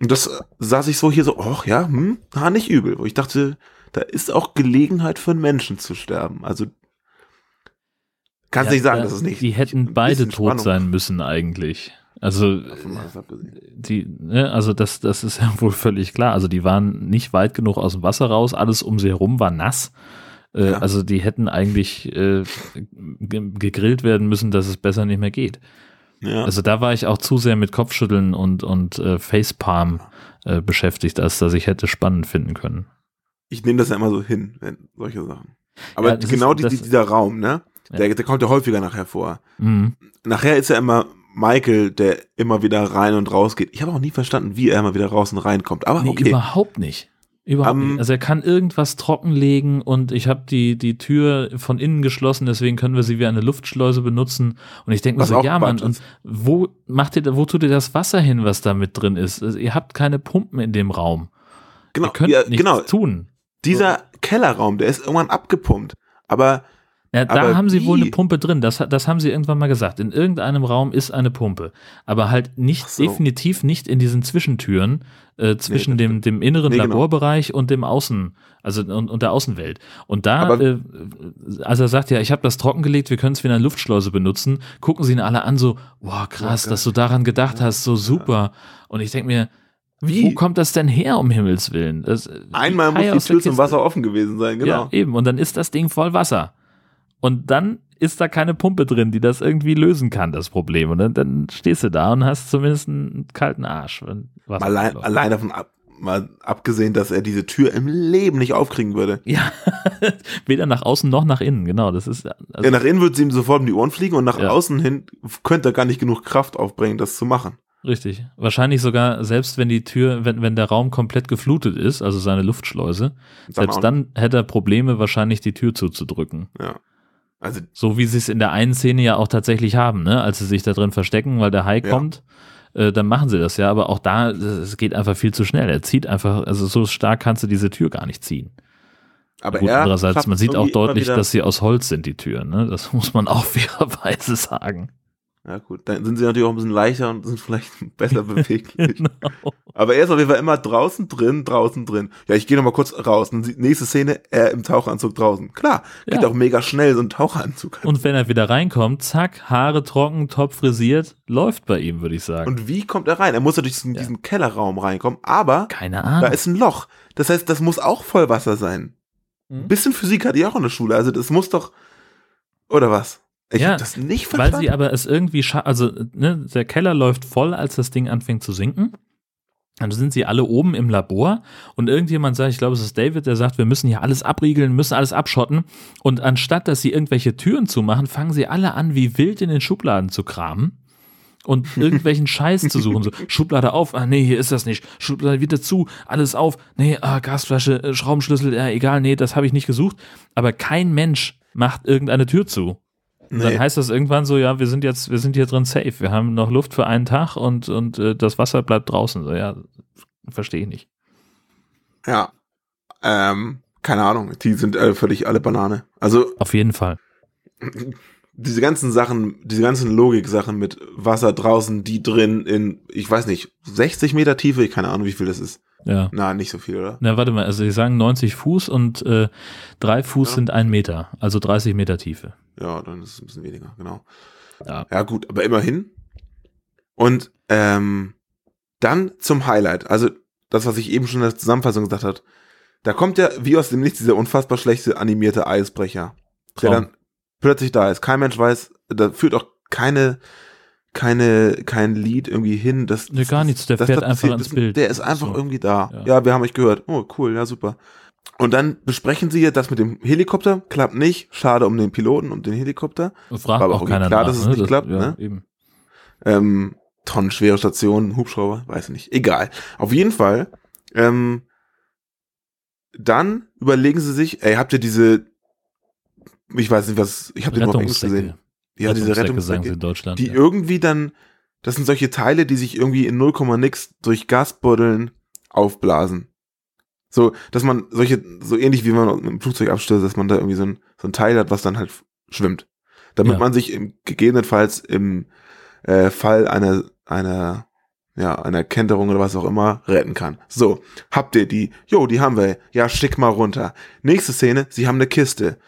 Und das saß ich so hier so, ach ja, hm, ha, nicht übel. Wo ich dachte, da ist auch Gelegenheit für einen Menschen zu sterben. Also, kannst Ja, nicht sagen, da- dass es nicht. Die hätten beide tot Spannung- sein müssen eigentlich. Also die, ne, also das, das ist ja wohl völlig klar. Also die waren nicht weit genug aus dem Wasser raus, alles um sie herum war nass. Äh, Ja. Also die hätten eigentlich äh, ge- gegrillt werden müssen, dass es besser nicht mehr geht. Ja. Also da war ich auch zu sehr mit Kopfschütteln und, und äh, Facepalm äh, beschäftigt, als dass ich hätte spannend finden können. ich nehme das ja immer so hin, wenn solche Sachen. Aber Ja, genau ist- die, dieser Raum, ne? Ja. Der, der kommt ja häufiger nachher vor. Mhm. Nachher ist ja immer Michael, der immer wieder rein und raus geht. Ich habe auch nie verstanden, wie er immer wieder raus und reinkommt. Aber Nee, okay. überhaupt nicht. Überhaupt Ähm, nicht. Also er kann irgendwas trockenlegen und ich habe die, die Tür von innen geschlossen, deswegen können wir sie wie eine Luftschleuse benutzen. Und ich denke mir so, ja Mann, Quatsch und ist. wo macht ihr, wo tut ihr das Wasser hin, was da mit drin ist? Also ihr habt keine Pumpen in dem Raum. Genau, ihr könnt ja, nichts genau. tun. Dieser Kellerraum, der ist irgendwann abgepumpt. Aber Ja, da haben sie wohl eine Pumpe drin. Das, das haben sie irgendwann mal gesagt. In irgendeinem Raum ist eine Pumpe. Aber halt nicht, so. definitiv nicht in diesen Zwischentüren äh, zwischen das dem, dem inneren Nee, genau. Laborbereich und dem Außen, also und, und der Außenwelt. Und da, äh, als er sagt, ja, ich habe das trockengelegt, wir können es wie eine Luftschleuse benutzen, gucken sie ihn alle an, so, wow, krass, geil. dass du daran gedacht hast, so super. Und ich denke mir, Wie? wo kommt das denn her, um Himmels Willen? Das, äh, einmal Ei muss die Tür zum. Wasser offen gewesen sein, genau. Ja, eben. Und dann ist das Ding voll Wasser. Und dann ist da keine Pumpe drin, die das irgendwie lösen kann, das Problem. Und dann, dann stehst du da und hast zumindest einen kalten Arsch. Allein, allein davon ab, mal abgesehen, dass er diese Tür im Leben nicht aufkriegen würde. Ja, weder nach außen noch nach innen, genau. Das ist also, ja, nach innen würde es ihm sofort um die Ohren fliegen und nach Ja. außen hin könnte er gar nicht genug Kraft aufbringen, das zu machen. richtig. Wahrscheinlich sogar, selbst wenn die Tür, wenn, wenn der Raum komplett geflutet ist, also seine Luftschleuse, Dann selbst dann hätte er Probleme, wahrscheinlich die Tür zuzudrücken. Ja. Also, So wie sie es in der einen Szene ja auch tatsächlich haben, ne? als sie sich da drin verstecken, weil der Hai Ja. kommt, äh, dann machen sie das ja, aber auch da, es geht einfach viel zu schnell. Er zieht einfach, also so stark kannst du diese Tür gar nicht ziehen. aber Gut, er andererseits, man sieht auch deutlich, dass sie aus Holz sind, die Türen, ne? Das muss man auch fairerweise sagen. Ja, gut, dann sind sie natürlich auch ein bisschen leichter und sind vielleicht besser beweglich. Genau. Aber er ist auf jeden Fall immer draußen drin, draußen drin. Ja, ich gehe noch mal kurz raus. Und nächste Szene, er im Taucheranzug draußen. Klar, geht Ja. auch mega schnell, so ein Taucheranzug. Und wenn er wieder reinkommt, zack, Haare trocken, top frisiert, läuft bei ihm, würde ich sagen. Und wie kommt er rein? Er muss durch diesen, Ja. diesen Kellerraum reinkommen, aber Keine da Ahnung. ist ein Loch. Das heißt, das muss auch Vollwasser sein. Mhm. Ein bisschen Physik hatte ich auch in der Schule. Also das muss doch. Oder was? Ich Ja, hab das nicht Weil verstanden. sie aber es irgendwie scha also ne, der Keller läuft voll, als das Ding anfängt zu sinken. Dann sind sie alle oben im Labor und irgendjemand sagt, ich glaube, es ist David, der sagt, wir müssen hier alles abriegeln, müssen alles abschotten. Und anstatt, dass sie irgendwelche Türen zumachen, fangen sie alle an, wie wild in den Schubladen zu kramen und irgendwelchen Scheiß zu suchen. So, Schublade auf, ah nee, hier ist das nicht. Schublade wieder zu, alles auf. Nee, ah, Gasflasche, äh, Schraubenschlüssel, ja, egal, nee, das habe ich nicht gesucht. Aber kein Mensch macht irgendeine Tür zu. Nee. dann heißt das irgendwann so, ja, wir sind jetzt, wir sind hier drin safe. Wir haben noch Luft für einen Tag und, und äh, das Wasser bleibt draußen. So, ja, verstehe ich nicht. ja. Ähm, keine Ahnung. Die sind äh, völlig alle Banane. Also Auf jeden Fall. diese ganzen Sachen, diese ganzen Logik-Sachen mit Wasser draußen, die drin in, ich weiß nicht, 60 Meter Tiefe, ich keine Ahnung, wie viel das ist. Ja. Na, nicht so viel, oder? Na, warte mal, also die sagen 90 Fuß und äh, drei Fuß Ja. sind ein Meter, also 30 Meter Tiefe. Ja, dann ist es ein bisschen weniger, genau. Ja. Ja, gut, aber immerhin. Und ähm, dann zum Highlight. Also das, was ich eben schon in der Zusammenfassung gesagt habe. Da kommt ja wie aus dem Nichts dieser unfassbar schlechte animierte Eisbrecher, der Traum. dann plötzlich da ist. Kein Mensch weiß, da führt auch keine keine kein Lied irgendwie hin. Das, Nee, gar nichts, der fährt einfach passiert. ins Das- Bild. Der ist einfach So. irgendwie da. Ja. Ja. wir haben euch gehört. Oh, cool, ja, super. Und dann besprechen sie ja das mit dem Helikopter. Klappt nicht. Schade um den Piloten und den Helikopter. Fragt War aber auch auch keiner klar, nach, dass es ne? nicht klappt, ja, ne? Eben. ähm, tonnenschwere Station, Hubschrauber, weiß nicht, egal. Auf jeden Fall, ähm, dann überlegen sie sich, ey, habt ihr diese, ich weiß nicht was, ich habe den nur auf Englisch gesehen. Ja, diese in Deutschland. die ja. irgendwie dann, das sind solche Teile, die sich irgendwie in 0, nix durch Gasbuddeln aufblasen. So, dass man solche, so ähnlich wie man einem Flugzeug abstürzt, dass man da irgendwie so ein, so ein Teil hat, was dann halt schwimmt. Damit Ja. man sich im, gegebenenfalls im äh, Fall einer, einer, ja, einer Kenterung oder was auch immer retten kann. So, habt ihr die? Jo, die haben wir. Ja, schick mal runter. Nächste Szene, sie haben eine Kiste.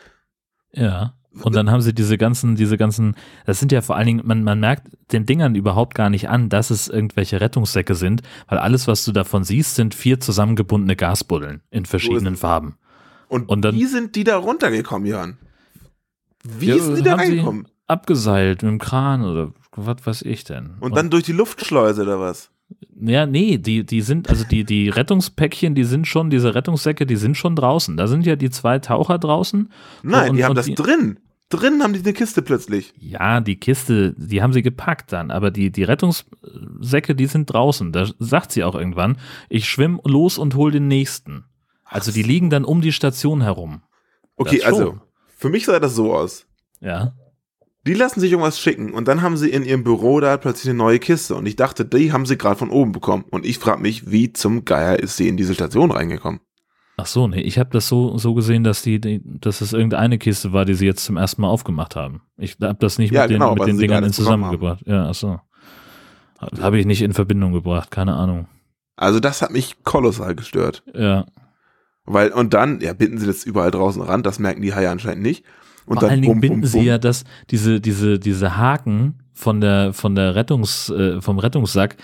Ja. Und dann haben sie diese ganzen, diese ganzen, das sind ja vor allen Dingen, man, man merkt den Dingern überhaupt gar nicht an, dass es irgendwelche Rettungssäcke sind, weil alles, was du davon siehst, sind vier zusammengebundene Gasbuddeln in verschiedenen Farben. Und, Und dann- wie sind die da runtergekommen, Jörn? Wie Ja, sind die da reingekommen? Abgeseilt mit dem Kran oder was weiß ich denn. Und dann durch die Luftschleuse oder was? Ja, nee, die, die sind, also die, die Rettungspäckchen, die sind schon, diese Rettungssäcke, die sind schon draußen. Da sind ja die zwei Taucher draußen. Nein, Und- die haben das die- drin. Drin haben die eine Kiste plötzlich. Ja, die Kiste, die haben sie gepackt dann, aber die, die Rettungssäcke, die sind draußen. Da sagt sie auch irgendwann, ich schwimm los und hol den nächsten. Also die liegen dann um die Station herum. Okay, also, für mich sah das so aus. Ja. Die lassen sich irgendwas schicken und dann haben sie in ihrem Büro da plötzlich eine neue Kiste und ich dachte, die haben sie gerade von oben bekommen und ich frage mich, wie zum Geier ist sie in diese Station reingekommen? Ach so, nee, ich habe das so, so gesehen, dass die, die, dass es irgendeine Kiste war, die sie jetzt zum ersten Mal aufgemacht haben. Ich habe das nicht Ja, mit den, genau, mit weil den Dingern in zusammengebracht. Ja, ach so. Habe ich nicht in Verbindung gebracht, keine Ahnung. Also das hat mich kolossal gestört. Ja. Weil, und dann, ja, binden sie das überall draußen ran, das merken die Haie anscheinend nicht. Und Vor dann allen Dingen binden bum, sie bum. ja das, diese, diese, diese Haken von der, von der Rettungs, äh, vom Rettungssack,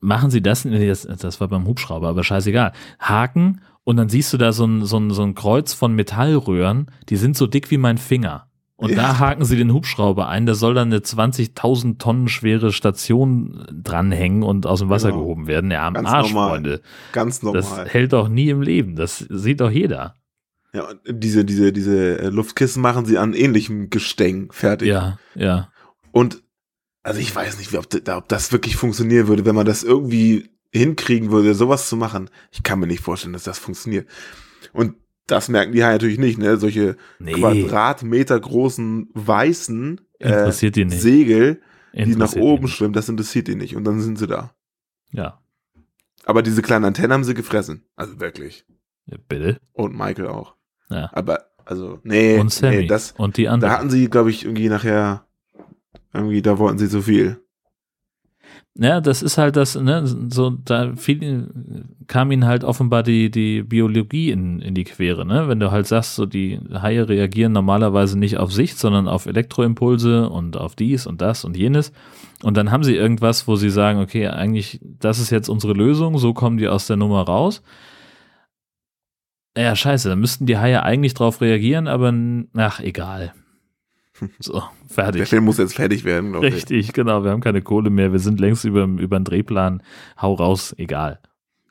machen sie das, nee, das, das war beim Hubschrauber, aber scheißegal. Haken und dann siehst du da so ein, so ein, so ein Kreuz von Metallröhren, die sind so dick wie mein Finger. Und Ja. da haken sie den Hubschrauber ein, da soll dann eine 20.000 Tonnen schwere Station dranhängen und aus dem Wasser Genau. gehoben werden. Ja, am Ganz Arsch, normal. Freunde. Ganz Das normal. hält doch nie im Leben. Das sieht doch jeder. Ja, diese, diese, diese äh, Luftkissen machen sie an ähnlichem Gestänge fertig. Ja, ja. Und also ich weiß nicht, wie- ob, da- ob das wirklich funktionieren würde, wenn man das irgendwie hinkriegen würde, sowas zu machen. Ich kann mir nicht vorstellen, dass das funktioniert. Und das merken die Haie natürlich nicht, ne? Solche Nee. Quadratmeter großen weißen äh, die nicht. Segel, die nach die oben schwimmen, das interessiert die nicht. Und dann sind sie da. Ja. Aber diese kleinen Antennen haben sie gefressen. Also wirklich. ja. Bitte. Und Michael auch. Ja. Aber, also, nee, Und Sammy. nee das, und die da anderen. hatten sie, glaube ich, irgendwie nachher, irgendwie, da wollten sie zu viel. Ja, das ist halt das, ne, so, da viel, kam ihnen halt offenbar die, die Biologie in, in die Quere, ne? Wenn du halt sagst, so die Haie reagieren normalerweise nicht auf Sicht, sondern auf Elektroimpulse und auf dies und das und jenes. Und dann haben sie irgendwas, wo sie sagen, okay, eigentlich, das ist jetzt unsere Lösung, so kommen die aus der Nummer raus. Ja, scheiße, da müssten die Haie eigentlich drauf reagieren, aber ach, egal. So, fertig. Der Film muss jetzt fertig werden, glaube ich. Richtig, genau. Wir haben keine Kohle mehr. Wir sind längst über, über den Drehplan. Hau raus, egal.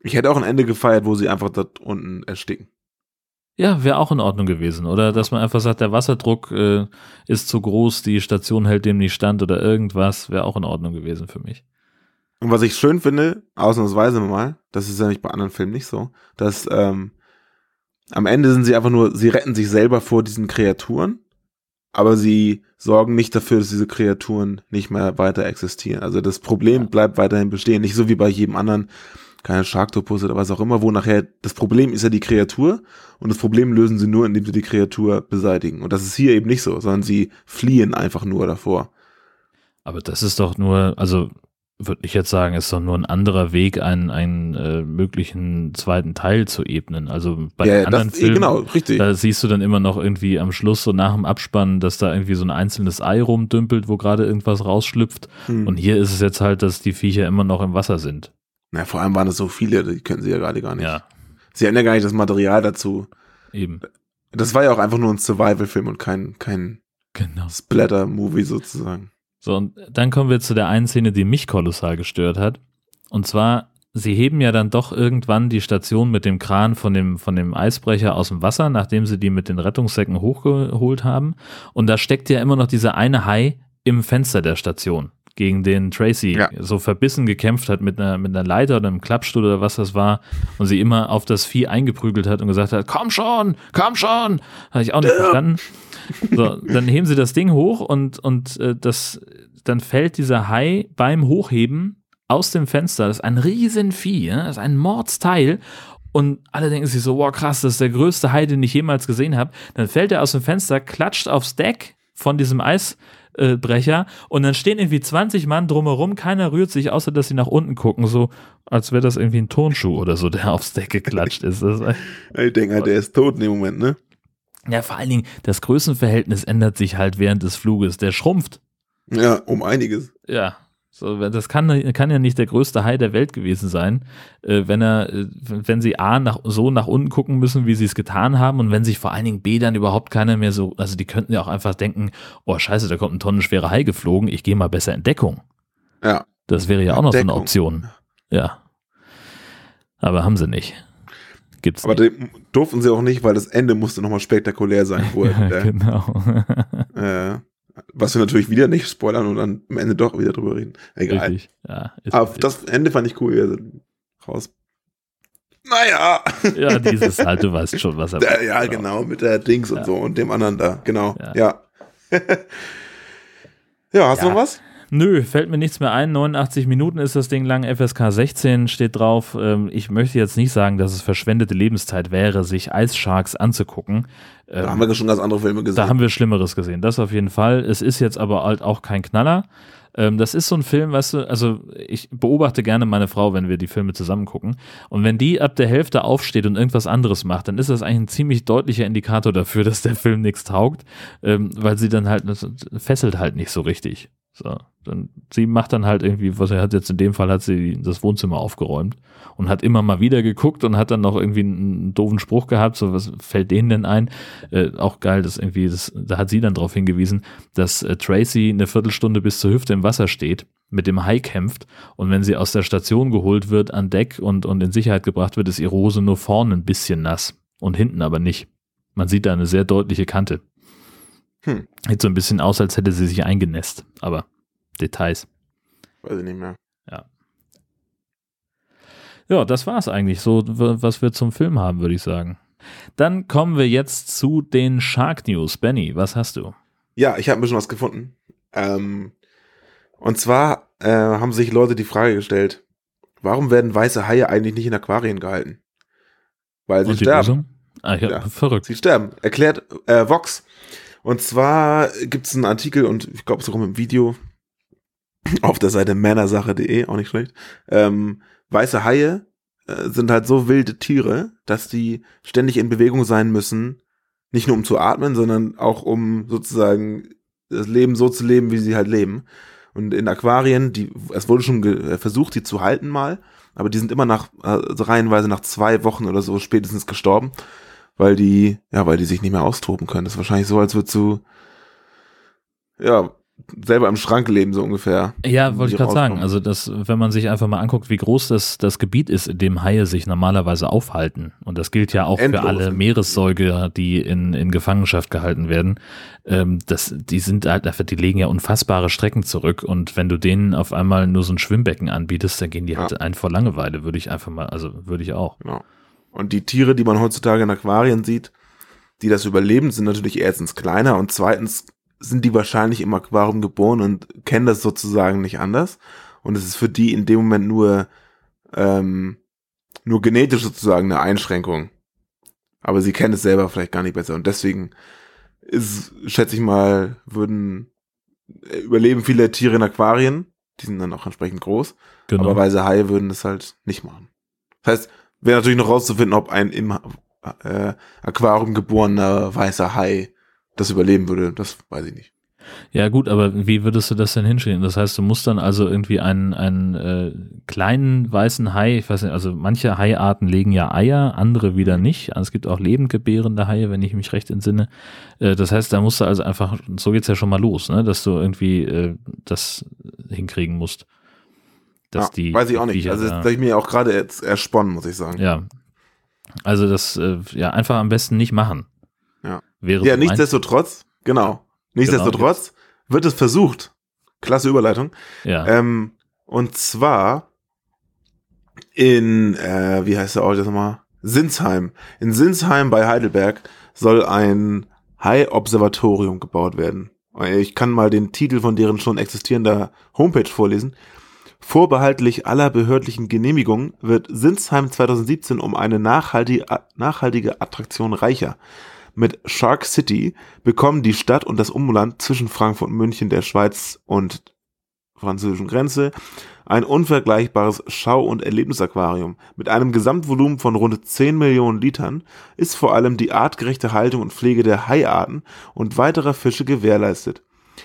Ich hätte auch ein Ende gefeiert, wo sie einfach dort unten ersticken. Ja, wäre auch in Ordnung gewesen. Oder dass man einfach sagt, der Wasserdruck äh, ist zu groß, die Station hält dem nicht stand oder irgendwas, wäre auch in Ordnung gewesen für mich. Und was ich schön finde, ausnahmsweise mal, das ist ja nicht bei anderen Filmen nicht so, dass ähm, am Ende sind sie einfach nur, sie retten sich selber vor diesen Kreaturen, aber sie sorgen nicht dafür, dass diese Kreaturen nicht mehr weiter existieren. Also das Problem bleibt weiterhin bestehen, nicht so wie bei jedem anderen, keine Sharktopus oder was auch immer, wo nachher das Problem ist ja die Kreatur und das Problem lösen sie nur, indem sie die Kreatur beseitigen. Und das ist hier eben nicht so, sondern sie fliehen einfach nur davor. Aber das ist doch nur, also würde ich jetzt sagen, ist doch nur ein anderer Weg, einen, einen äh, möglichen zweiten Teil zu ebnen. Also bei Ja, anderen das- Filmen, genau, richtig. da siehst du dann immer noch irgendwie am Schluss so nach dem Abspann, dass da irgendwie so ein einzelnes Ei rumdümpelt, wo gerade irgendwas rausschlüpft. Hm. Und hier ist es jetzt halt, dass die Viecher immer noch im Wasser sind. Na, vor allem waren es so viele, die können sie ja gerade gar nicht. Ja, Sie haben ja gar nicht das Material dazu. eben. Das war ja auch einfach nur ein Survival-Film und kein, kein Genau. Splatter-Movie sozusagen. So, und dann kommen wir zu der einen Szene, die mich kolossal gestört hat. Und zwar, sie heben ja dann doch irgendwann die Station mit dem Kran von dem, von dem Eisbrecher aus dem Wasser, nachdem sie die mit den Rettungssäcken hochgeholt haben. Und da steckt ja immer noch dieser eine Hai im Fenster der Station, gegen den Tracy Ja. so verbissen gekämpft hat mit einer, mit einer Leiter oder einem Klappstuhl oder was das war und sie immer auf das Vieh eingeprügelt hat und gesagt hat, komm schon, komm schon. Habe ich auch nicht verstanden. So, dann heben sie das Ding hoch und, und äh, das, dann fällt dieser Hai beim Hochheben aus dem Fenster. Das ist ein Riesenvieh, ja? das ist ein Mordsteil. Und alle denken sich so, wow, krass, das ist der größte Hai, den ich jemals gesehen habe. Dann fällt er aus dem Fenster, klatscht aufs Deck von diesem Eisbrecher und dann stehen irgendwie 20 Mann drumherum, keiner rührt sich, außer dass sie nach unten gucken, so als wäre das irgendwie ein Turnschuh oder so, der aufs Deck geklatscht ist Ich denke halt, der ist tot in dem Moment, ne? Ja, vor allen Dingen, das Größenverhältnis ändert sich halt während des Fluges. Der schrumpft. Ja, um einiges. Ja. So, das kann, kann ja nicht der größte Hai der Welt gewesen sein, äh, wenn er, äh, wenn sie A nach, so nach unten gucken müssen, wie sie es getan haben und wenn sich vor allen Dingen B dann überhaupt keiner mehr so, also die könnten ja auch einfach denken, oh scheiße, da kommt ein tonnenschwerer Hai geflogen, ich gehe mal besser in Deckung. Ja. Das wäre ja auch noch so eine. Option. Ja. Aber haben sie nicht. Gibt's Aber die durften sie auch nicht, weil das Ende musste nochmal spektakulär sein. Wo er, der, genau. äh, was wir natürlich wieder nicht spoilern und dann am Ende doch wieder drüber reden. Egal. Richtig. Ja, Aber richtig. das Ende fand ich cool. Raus. Naja. ja, dieses halt, du weißt schon, was er Der, ja, genau, mit der Dings und Ja. so und dem anderen da. Genau. Ja. Ja. Ja, hast du Ja. noch was? Nö, fällt mir nichts mehr ein. 89 Minuten ist das Ding lang. FSK 16 steht drauf. Ähm, ich möchte jetzt nicht sagen, dass es verschwendete Lebenszeit wäre, sich Ice Sharks anzugucken. Da Ähm, haben wir schon ganz andere Filme gesehen. Da haben wir Schlimmeres gesehen, das auf jeden Fall. Es ist jetzt aber halt auch kein Knaller. Ähm, das ist so ein Film, weißt du, also ich beobachte gerne meine Frau, wenn wir die Filme zusammen gucken. Und wenn die ab der Hälfte aufsteht und irgendwas anderes macht, dann ist das eigentlich ein ziemlich deutlicher Indikator dafür, dass der Film nichts taugt, ähm, weil sie dann halt, das fesselt halt nicht so richtig. So, dann, sie macht dann halt irgendwie, was er hat jetzt in dem Fall, hat sie das Wohnzimmer aufgeräumt und hat immer mal wieder geguckt und hat dann noch irgendwie einen, doofen Spruch gehabt, so was fällt denen denn ein? Äh, auch geil, dass irgendwie, das, da hat sie dann darauf hingewiesen, dass äh, Tracy eine Viertelstunde bis zur Hüfte im Wasser steht, mit dem Hai kämpft und wenn sie aus der Station geholt wird an Deck und, und in Sicherheit gebracht wird, ist ihre Hose nur vorne ein bisschen nass und hinten aber nicht. Man sieht da eine sehr deutliche Kante. Hm. Sieht so ein bisschen aus, als hätte sie sich eingenässt, aber Details. Weiß ich nicht mehr. Ja, das war's eigentlich so, was wir zum Film haben, würde ich sagen. Dann kommen wir jetzt zu den Shark News. Benny, was hast du? Ja, ich habe ein bisschen was gefunden. Ähm, und zwar äh, haben sich Leute die Frage gestellt, warum werden weiße Haie eigentlich nicht in Aquarien gehalten? Weil sie Und sterben. Ah, ja, Ja. verrückt. Sie sterben. Erklärt äh, Vox. Und zwar gibt es einen Artikel und ich glaube sogar einem Video auf der Seite männersache.de, auch nicht schlecht. Ähm, weiße Haie äh, sind halt so wilde Tiere, dass die ständig in Bewegung sein müssen, nicht nur um zu atmen, sondern auch um sozusagen das Leben so zu leben, wie sie halt leben. Und in Aquarien, die, es wurde schon äh, versucht, die zu halten mal, aber die sind immer nach, also reihenweise nach zwei Wochen oder so spätestens gestorben, weil die, ja, weil die sich nicht mehr austoben können. Das ist wahrscheinlich so, als würdest du, ja, selber im Schrank leben, so ungefähr. Ja, wollte ich gerade sagen. Also, das, wenn man sich einfach mal anguckt, wie groß das, das Gebiet ist, in dem Haie sich normalerweise aufhalten. Und das gilt ja auch Endlos. für alle Meeressäuger, die in, in Gefangenschaft gehalten werden. Ähm, das, die sind halt einfach, die legen ja unfassbare Strecken zurück. Und wenn du denen auf einmal nur so ein Schwimmbecken anbietest, dann gehen die halt Ja. ein vor Langeweile, würde ich einfach mal, also würde ich auch. Genau. Und die Tiere, die man heutzutage in Aquarien sieht, die das überleben, sind natürlich erstens kleiner und zweitens sind die wahrscheinlich im Aquarium geboren und kennen das sozusagen nicht anders. Und es ist für die in dem Moment nur, ähm, nur genetisch sozusagen eine Einschränkung. Aber sie kennen es selber vielleicht gar nicht besser. Und deswegen ist, schätze ich mal, würden äh, überleben viele Tiere in Aquarien. Die sind dann auch entsprechend groß. Genau. Aber weiße Haie würden das halt nicht machen. Das heißt, wäre natürlich noch rauszufinden, ob ein im äh, Aquarium geborener weißer Hai das überleben würde. Das weiß ich nicht. Ja gut, aber wie würdest du das denn hinschieben? Das heißt, du musst dann also irgendwie einen, einen äh, kleinen weißen Hai, ich weiß nicht, also manche Haiarten legen ja Eier, andere wieder nicht. Also es gibt auch lebendgebärende Haie, wenn ich mich recht entsinne. Äh, das heißt, da musst du also einfach, so geht's ja schon mal los, ne? dass du irgendwie äh, das hinkriegen musst. Dass ja, die, weiß ich auch nicht. Also das da- habe ich mir auch gerade jetzt ersponnen, muss ich sagen. ja. Also das, äh, ja, einfach am besten nicht machen. Ja. Wäre Ja, nichtsdestotrotz, genau. Nichtsdestotrotz wird es versucht. Klasse Überleitung. ja. Ähm, und zwar in, äh, wie heißt der Ort jetzt nochmal? Sinsheim. In Sinsheim bei Heidelberg soll ein Hai-Observatorium gebaut werden. Ich kann mal den Titel von deren schon existierender Homepage vorlesen. Vorbehaltlich aller behördlichen Genehmigungen wird Sinsheim 2017 um eine nachhaltige, nachhaltige Attraktion reicher. Mit Shark City bekommen die Stadt und das Umland zwischen Frankfurt und München, der Schweiz und französischen Grenze ein unvergleichbares Schau- und Erlebnisaquarium. Mit einem Gesamtvolumen von rund 10 Millionen Litern ist vor allem die artgerechte Haltung und Pflege der Haiarten und weiterer Fische gewährleistet.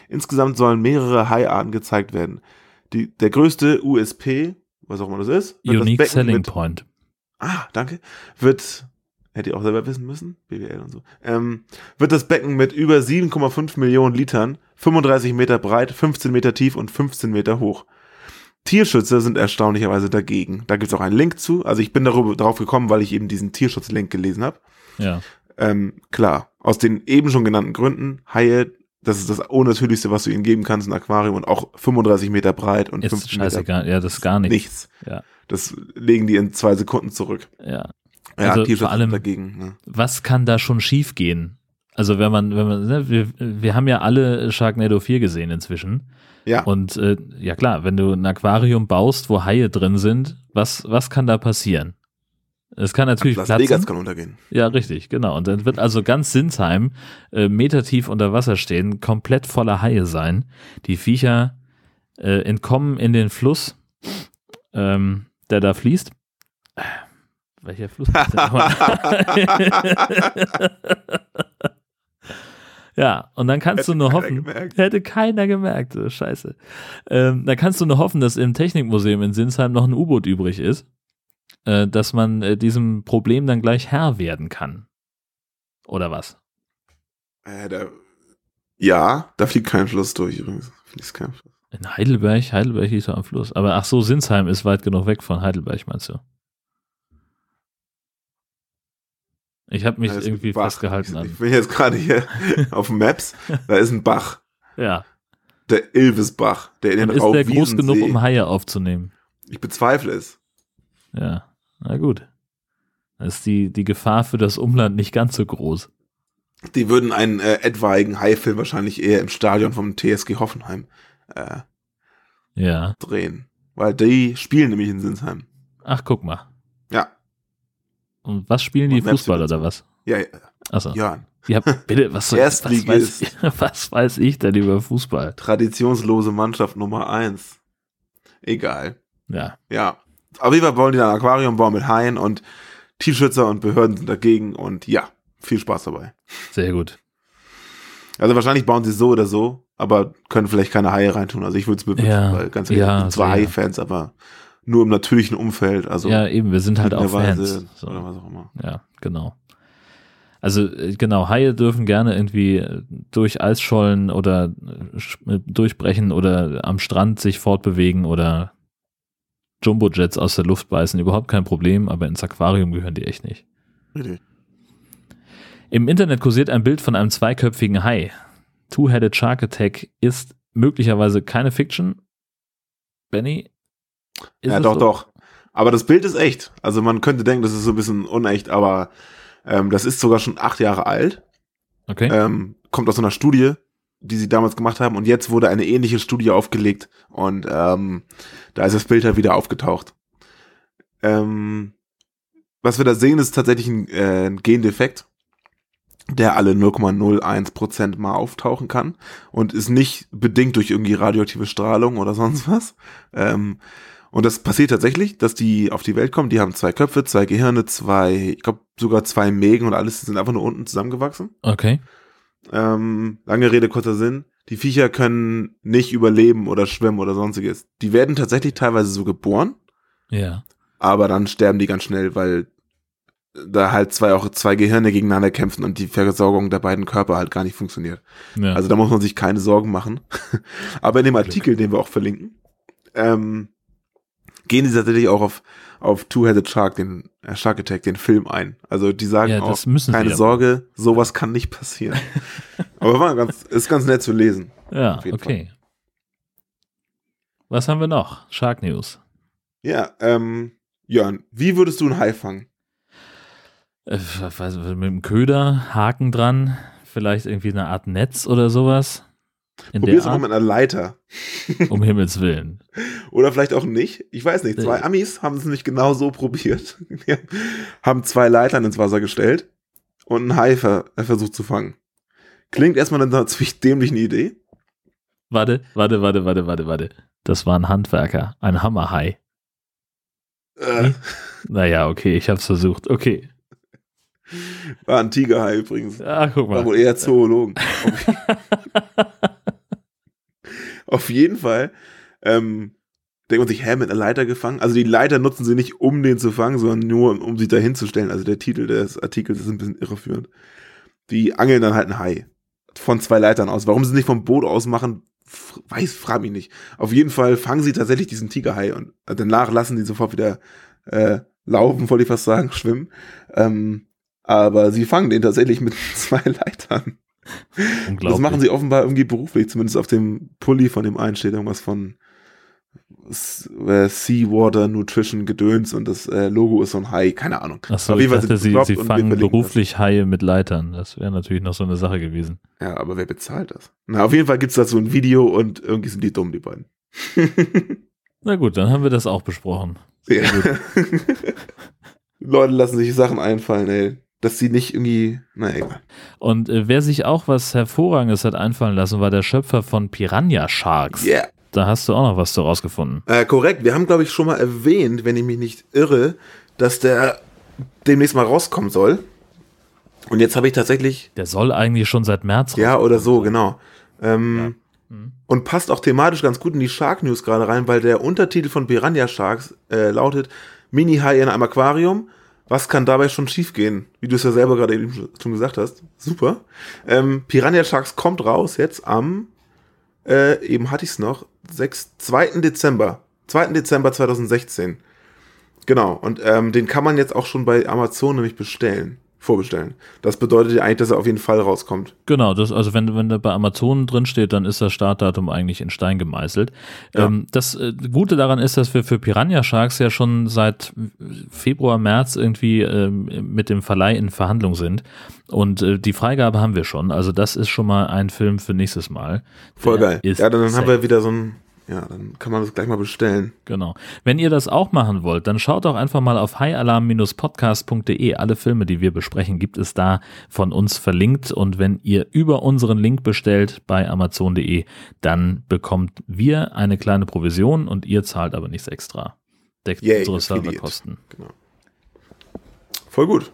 Insgesamt sollen mehrere Haiarten gezeigt werden. Die, der größte USP, was auch immer das ist, wird das Unique Becken Selling mit, Point. Ah, danke. Wird, hätte ich auch selber wissen müssen, BWL und so, ähm, wird das Becken mit über 7,5 Millionen Litern, 35 Meter breit, 15 Meter tief und 15 Meter hoch. Tierschützer sind erstaunlicherweise dagegen. Da gibt es auch einen Link zu. Also ich bin darüber drauf gekommen, weil ich eben diesen Tierschutzlink gelesen habe. Ja. Ähm, klar, aus den eben schon genannten Gründen, Haie, das ist das unnatürlichste, was du ihnen geben kannst, ein Aquarium und auch 35 Meter breit und Ist 15 Meter scheißegal. Ja, das ist gar nichts. nichts. Ja. Das legen die in zwei Sekunden zurück. Ja. Ja, Also vor allem- dagegen. Ne? was kann da schon schief gehen? Also wenn man, wenn man, ne, wir, wir haben ja alle Sharknado 4 gesehen inzwischen. Ja, Und äh, ja klar, wenn du ein Aquarium baust, wo Haie drin sind, was, was kann da passieren? Es kann natürlich Las platzen. Vegas kann untergehen. Ja, richtig, genau. Und dann wird also ganz Sinsheim äh, metertief unter Wasser stehen, komplett voller Haie sein. Die Viecher äh, entkommen in den Fluss, ähm, der da fließt. Äh, Welcher Fluss ist nochmal? Ja, und dann kannst Hätte du nur hoffen, gemerkt. hätte keiner gemerkt, scheiße. Ähm, dann kannst du nur hoffen, dass im Technikmuseum in Sinsheim noch ein U-Boot übrig ist, äh, dass man äh, diesem Problem dann gleich Herr werden kann. Oder was? Äh, da, ja, da fliegt kein Fluss durch übrigens. Fließt kein Fluss. In Heidelberg? Heidelberg ist so am Fluss. Aber ach so, Sinsheim ist weit genug weg von Heidelberg, meinst du? Ich habe mich irgendwie festgehalten Ich, ich bin jetzt gerade hier auf Maps. Da ist ein Bach. Ja. Der Ilvesbach. Der in den Und ist der groß genug, um Haie aufzunehmen? Ich bezweifle es. Ja. Na gut. Da ist die, die Gefahr für das Umland nicht ganz so groß. Die würden einen äh, etwaigen Haifilm wahrscheinlich eher im Stadion vom TSG Hoffenheim äh, Ja. drehen. Weil die spielen nämlich in Sinsheim. Ach, guck mal. Ja. Und was spielen die Und dazu. oder was? Ja, ja. Achso. Jörn. Ja, bitte, was, soll, was, weiß, was weiß ich denn über Fußball? Traditionslose Mannschaft Nummer eins. Egal. Ja. Ja. Auf jeden Fall wollen die dann ein Aquarium bauen mit Haien und Tierschützer und Behörden sind dagegen und ja, viel Spaß dabei. Sehr gut. Also wahrscheinlich bauen sie so oder so, aber können vielleicht keine Haie reintun. Also ich würde es mir wünschen, Ja, weil ganz ehrlich, ja, ich bin zwar sehr. Hai-Fans, aber nur im natürlichen Umfeld. Also ja, eben, wir sind halt auch Weise Fans. So. oder was auch immer. Ja, genau. Also äh, genau, Haie dürfen gerne irgendwie äh, durch Eisschollen oder äh, durchbrechen oder am Strand sich fortbewegen oder Jumbojets aus der Luft beißen, überhaupt kein Problem, aber ins Aquarium gehören die echt nicht. Richtig. Im Internet kursiert ein Bild von einem zweiköpfigen Hai. Two-Headed Shark Attack ist möglicherweise keine Fiction. Benny? Ja, doch, so? doch. Aber das Bild ist echt. Also man könnte denken, das ist so ein bisschen unecht, aber ähm, das ist sogar schon acht Jahre alt. Okay. Ähm, kommt aus einer Studie, die sie damals gemacht haben und jetzt wurde eine ähnliche Studie aufgelegt und ähm, da ist das Bild halt wieder aufgetaucht. Ähm, was wir da sehen, ist tatsächlich ein, äh, Gendefekt, der alle 0,01% mal auftauchen kann und ist nicht bedingt durch irgendwie radioaktive Strahlung oder sonst was. Ähm, und das passiert tatsächlich, dass die auf die Welt kommen. Die haben zwei Köpfe, zwei Gehirne, zwei, ich glaube sogar zwei Mägen und alles sind einfach nur unten zusammengewachsen. Okay. Ähm, lange Rede, kurzer Sinn. Die Viecher können nicht überleben oder schwimmen oder sonstiges. Die werden tatsächlich teilweise so geboren, Ja. aber dann sterben die ganz schnell, weil da halt zwei auch zwei Gehirne gegeneinander kämpfen und die Versorgung der beiden Körper halt gar nicht funktioniert. ja. Also da muss man sich keine Sorgen machen. aber in dem Artikel, den wir auch verlinken, ähm, gehen sie tatsächlich auch auf auf Two-Headed Shark, den äh, Shark Attack, den Film ein. Also die sagen Ja, auch, keine aber. Sorge, sowas kann nicht passieren. aber war ganz, ist ganz nett zu lesen. ja, okay. Was haben wir noch? Shark News. Ja, ähm, Jörn, wie würdest du einen Hai fangen? Äh, weiß, mit dem Köder, Haken dran, vielleicht irgendwie eine Art Netz oder sowas. In Probier's doch mal mit einer Leiter. um Himmels Willen. Oder vielleicht auch nicht. Ich weiß nicht. Zwei. Amis haben es nicht genau so probiert. Die haben zwei Leitern ins Wasser gestellt und einen Hai äh, versucht zu fangen. Klingt erstmal nach einer ziemlich dämlichen Idee. Warte, warte, warte, warte, warte, warte. Das war ein Handwerker, ein Hammerhai. Äh, Naja, okay, ich hab's versucht. Okay. war ein Tigerhai übrigens. Ah, guck War mal. wohl eher Zoologen. Auf, jeden Fall ähm, denkt man sich, hä, mit einer Leiter gefangen? Also die Leiter nutzen sie nicht, um den zu fangen, sondern nur, um sich da hinzustellen. Also der Titel des Artikels ist ein bisschen irreführend. Die angeln dann halt einen Hai. Von zwei Leitern aus. Warum sie nicht vom Boot aus machen, weiß, frag mich nicht. Auf jeden Fall fangen sie tatsächlich diesen Tigerhai und danach lassen die sofort wieder äh, laufen, wollte ich fast sagen, schwimmen. Ähm, aber sie fangen den tatsächlich mit zwei Leitern. Unglaublich. Das machen sie offenbar irgendwie beruflich, zumindest auf dem Pulli von dem einen steht irgendwas von äh, Seawater Nutrition Gedöns und das äh, Logo ist so ein Hai, keine Ahnung. Achso, ich dachte, sie, sie fangen beruflich Haie mit Leitern. Das wäre natürlich noch so eine Sache gewesen. Das. Ja, aber wer bezahlt das? Na, auf jeden Fall gibt's dazu ein Video und irgendwie sind die dumm, die beiden. Na gut, dann haben wir das auch besprochen. Ja. Leute lassen sich Sachen einfallen, ey. Dass sie nicht irgendwie, na egal. Und äh, wer sich auch was Hervorragendes hat einfallen lassen, war der Schöpfer von Piranha Sharks. Yeah. Da hast du auch noch was rausgefunden. Äh, korrekt, wir haben, glaube ich, schon mal erwähnt, wenn ich mich nicht irre, dass der demnächst mal rauskommen soll. Und jetzt habe ich tatsächlich, Der soll eigentlich schon seit März ja rauskommen. oder so, genau. Ähm, Mhm. Und passt auch thematisch ganz gut in die Shark News gerade rein, weil der Untertitel von Piranha Sharks äh, lautet Mini-Hai in einem Aquarium. Was kann dabei schon schiefgehen? Wie du es ja selber gerade eben schon gesagt hast. Super. Ähm, Piranha Sharks kommt raus jetzt am, äh, eben hatte ich es noch, 6, 2. Dezember. 2. Dezember 2016. Genau. Und ähm, den kann man jetzt auch schon bei Amazon nämlich bestellen. Vorbestellen. Das bedeutet ja eigentlich, dass er auf jeden Fall rauskommt. Genau, das, also wenn, wenn da bei Amazon drin steht, dann ist das Startdatum eigentlich in Stein gemeißelt. Ja. Ähm, das äh, Gute daran ist, dass wir für Piranha Sharks ja schon seit Februar, März irgendwie ähm, mit dem Verleih in Verhandlung sind. Und äh, die Freigabe haben wir schon. Also das ist schon mal ein Film für nächstes Mal. Voll Der geil. Ja, dann haben safe. wir wieder so ein, ja, dann kann man das gleich mal bestellen. Genau. Wenn ihr das auch machen wollt, dann schaut doch einfach mal auf highalarm-podcast.de. Alle Filme, die wir besprechen, gibt es da von uns verlinkt. Und wenn ihr über unseren Link bestellt bei amazon.de, dann bekommt wir eine kleine Provision und ihr zahlt aber nichts extra. Deckt Yay, unsere. Serverkosten. Genau. Voll gut.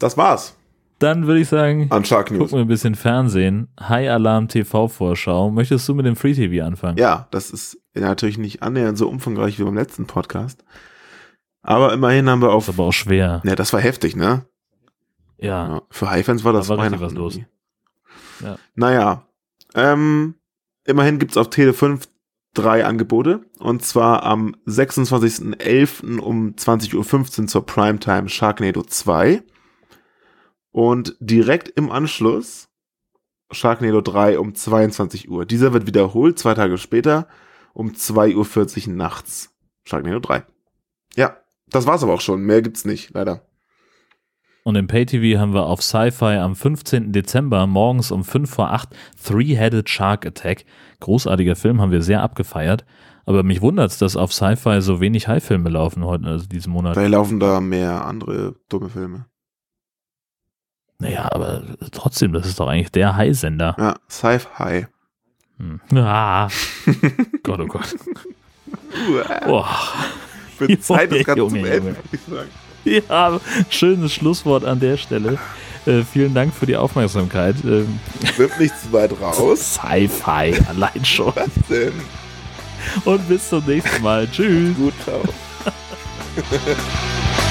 Das war's Dann würde ich sagen, an Shark News. gucken wir ein bisschen Fernsehen. High Alarm TV Vorschau. Möchtest du mit dem Free TV anfangen? Ja, das ist natürlich nicht annähernd so umfangreich wie beim letzten Podcast. Aber immerhin haben wir Ist auf. aber auch schwer. Ja, das war heftig, ne? Ja. Ja, für High-Fans war das Da war Weihnachten was los. Ja. Naja, ähm, immerhin gibt's auf Tele 5 drei Angebote. Und zwar am 26.11. um 20.15 Uhr zur Primetime Sharknado 2. Und direkt im Anschluss Sharknado 3 um 22 Uhr. Dieser wird wiederholt, zwei Tage später, um 2.40 Uhr nachts. Sharknado 3. Ja, das war's aber auch schon. Mehr gibt's nicht, leider. Und im Pay-TV haben wir auf Sci-Fi am 15. Dezember morgens um 5 vor 8 Three-Headed Shark Attack. Großartiger Film, haben wir sehr abgefeiert. Aber mich wundert's, dass auf Sci-Fi so wenig High-Filme laufen heute, also diesen Monat. Vielleicht laufen da mehr andere dumme Filme. Naja, aber trotzdem, das ist doch eigentlich der High-Sender. Ja, Sci-Fi. Hm. Ah. Gott, oh Gott. Boah. Wird Zeit, Ganze Junge, zum. Ende, würde ich sagen. Ja, schönes Schlusswort an der Stelle. Äh, vielen Dank für die Aufmerksamkeit. Ähm, Wird nicht zu weit raus. Sci-Fi allein schon. Was denn? Und bis zum nächsten Mal. Tschüss. Gut, ciao.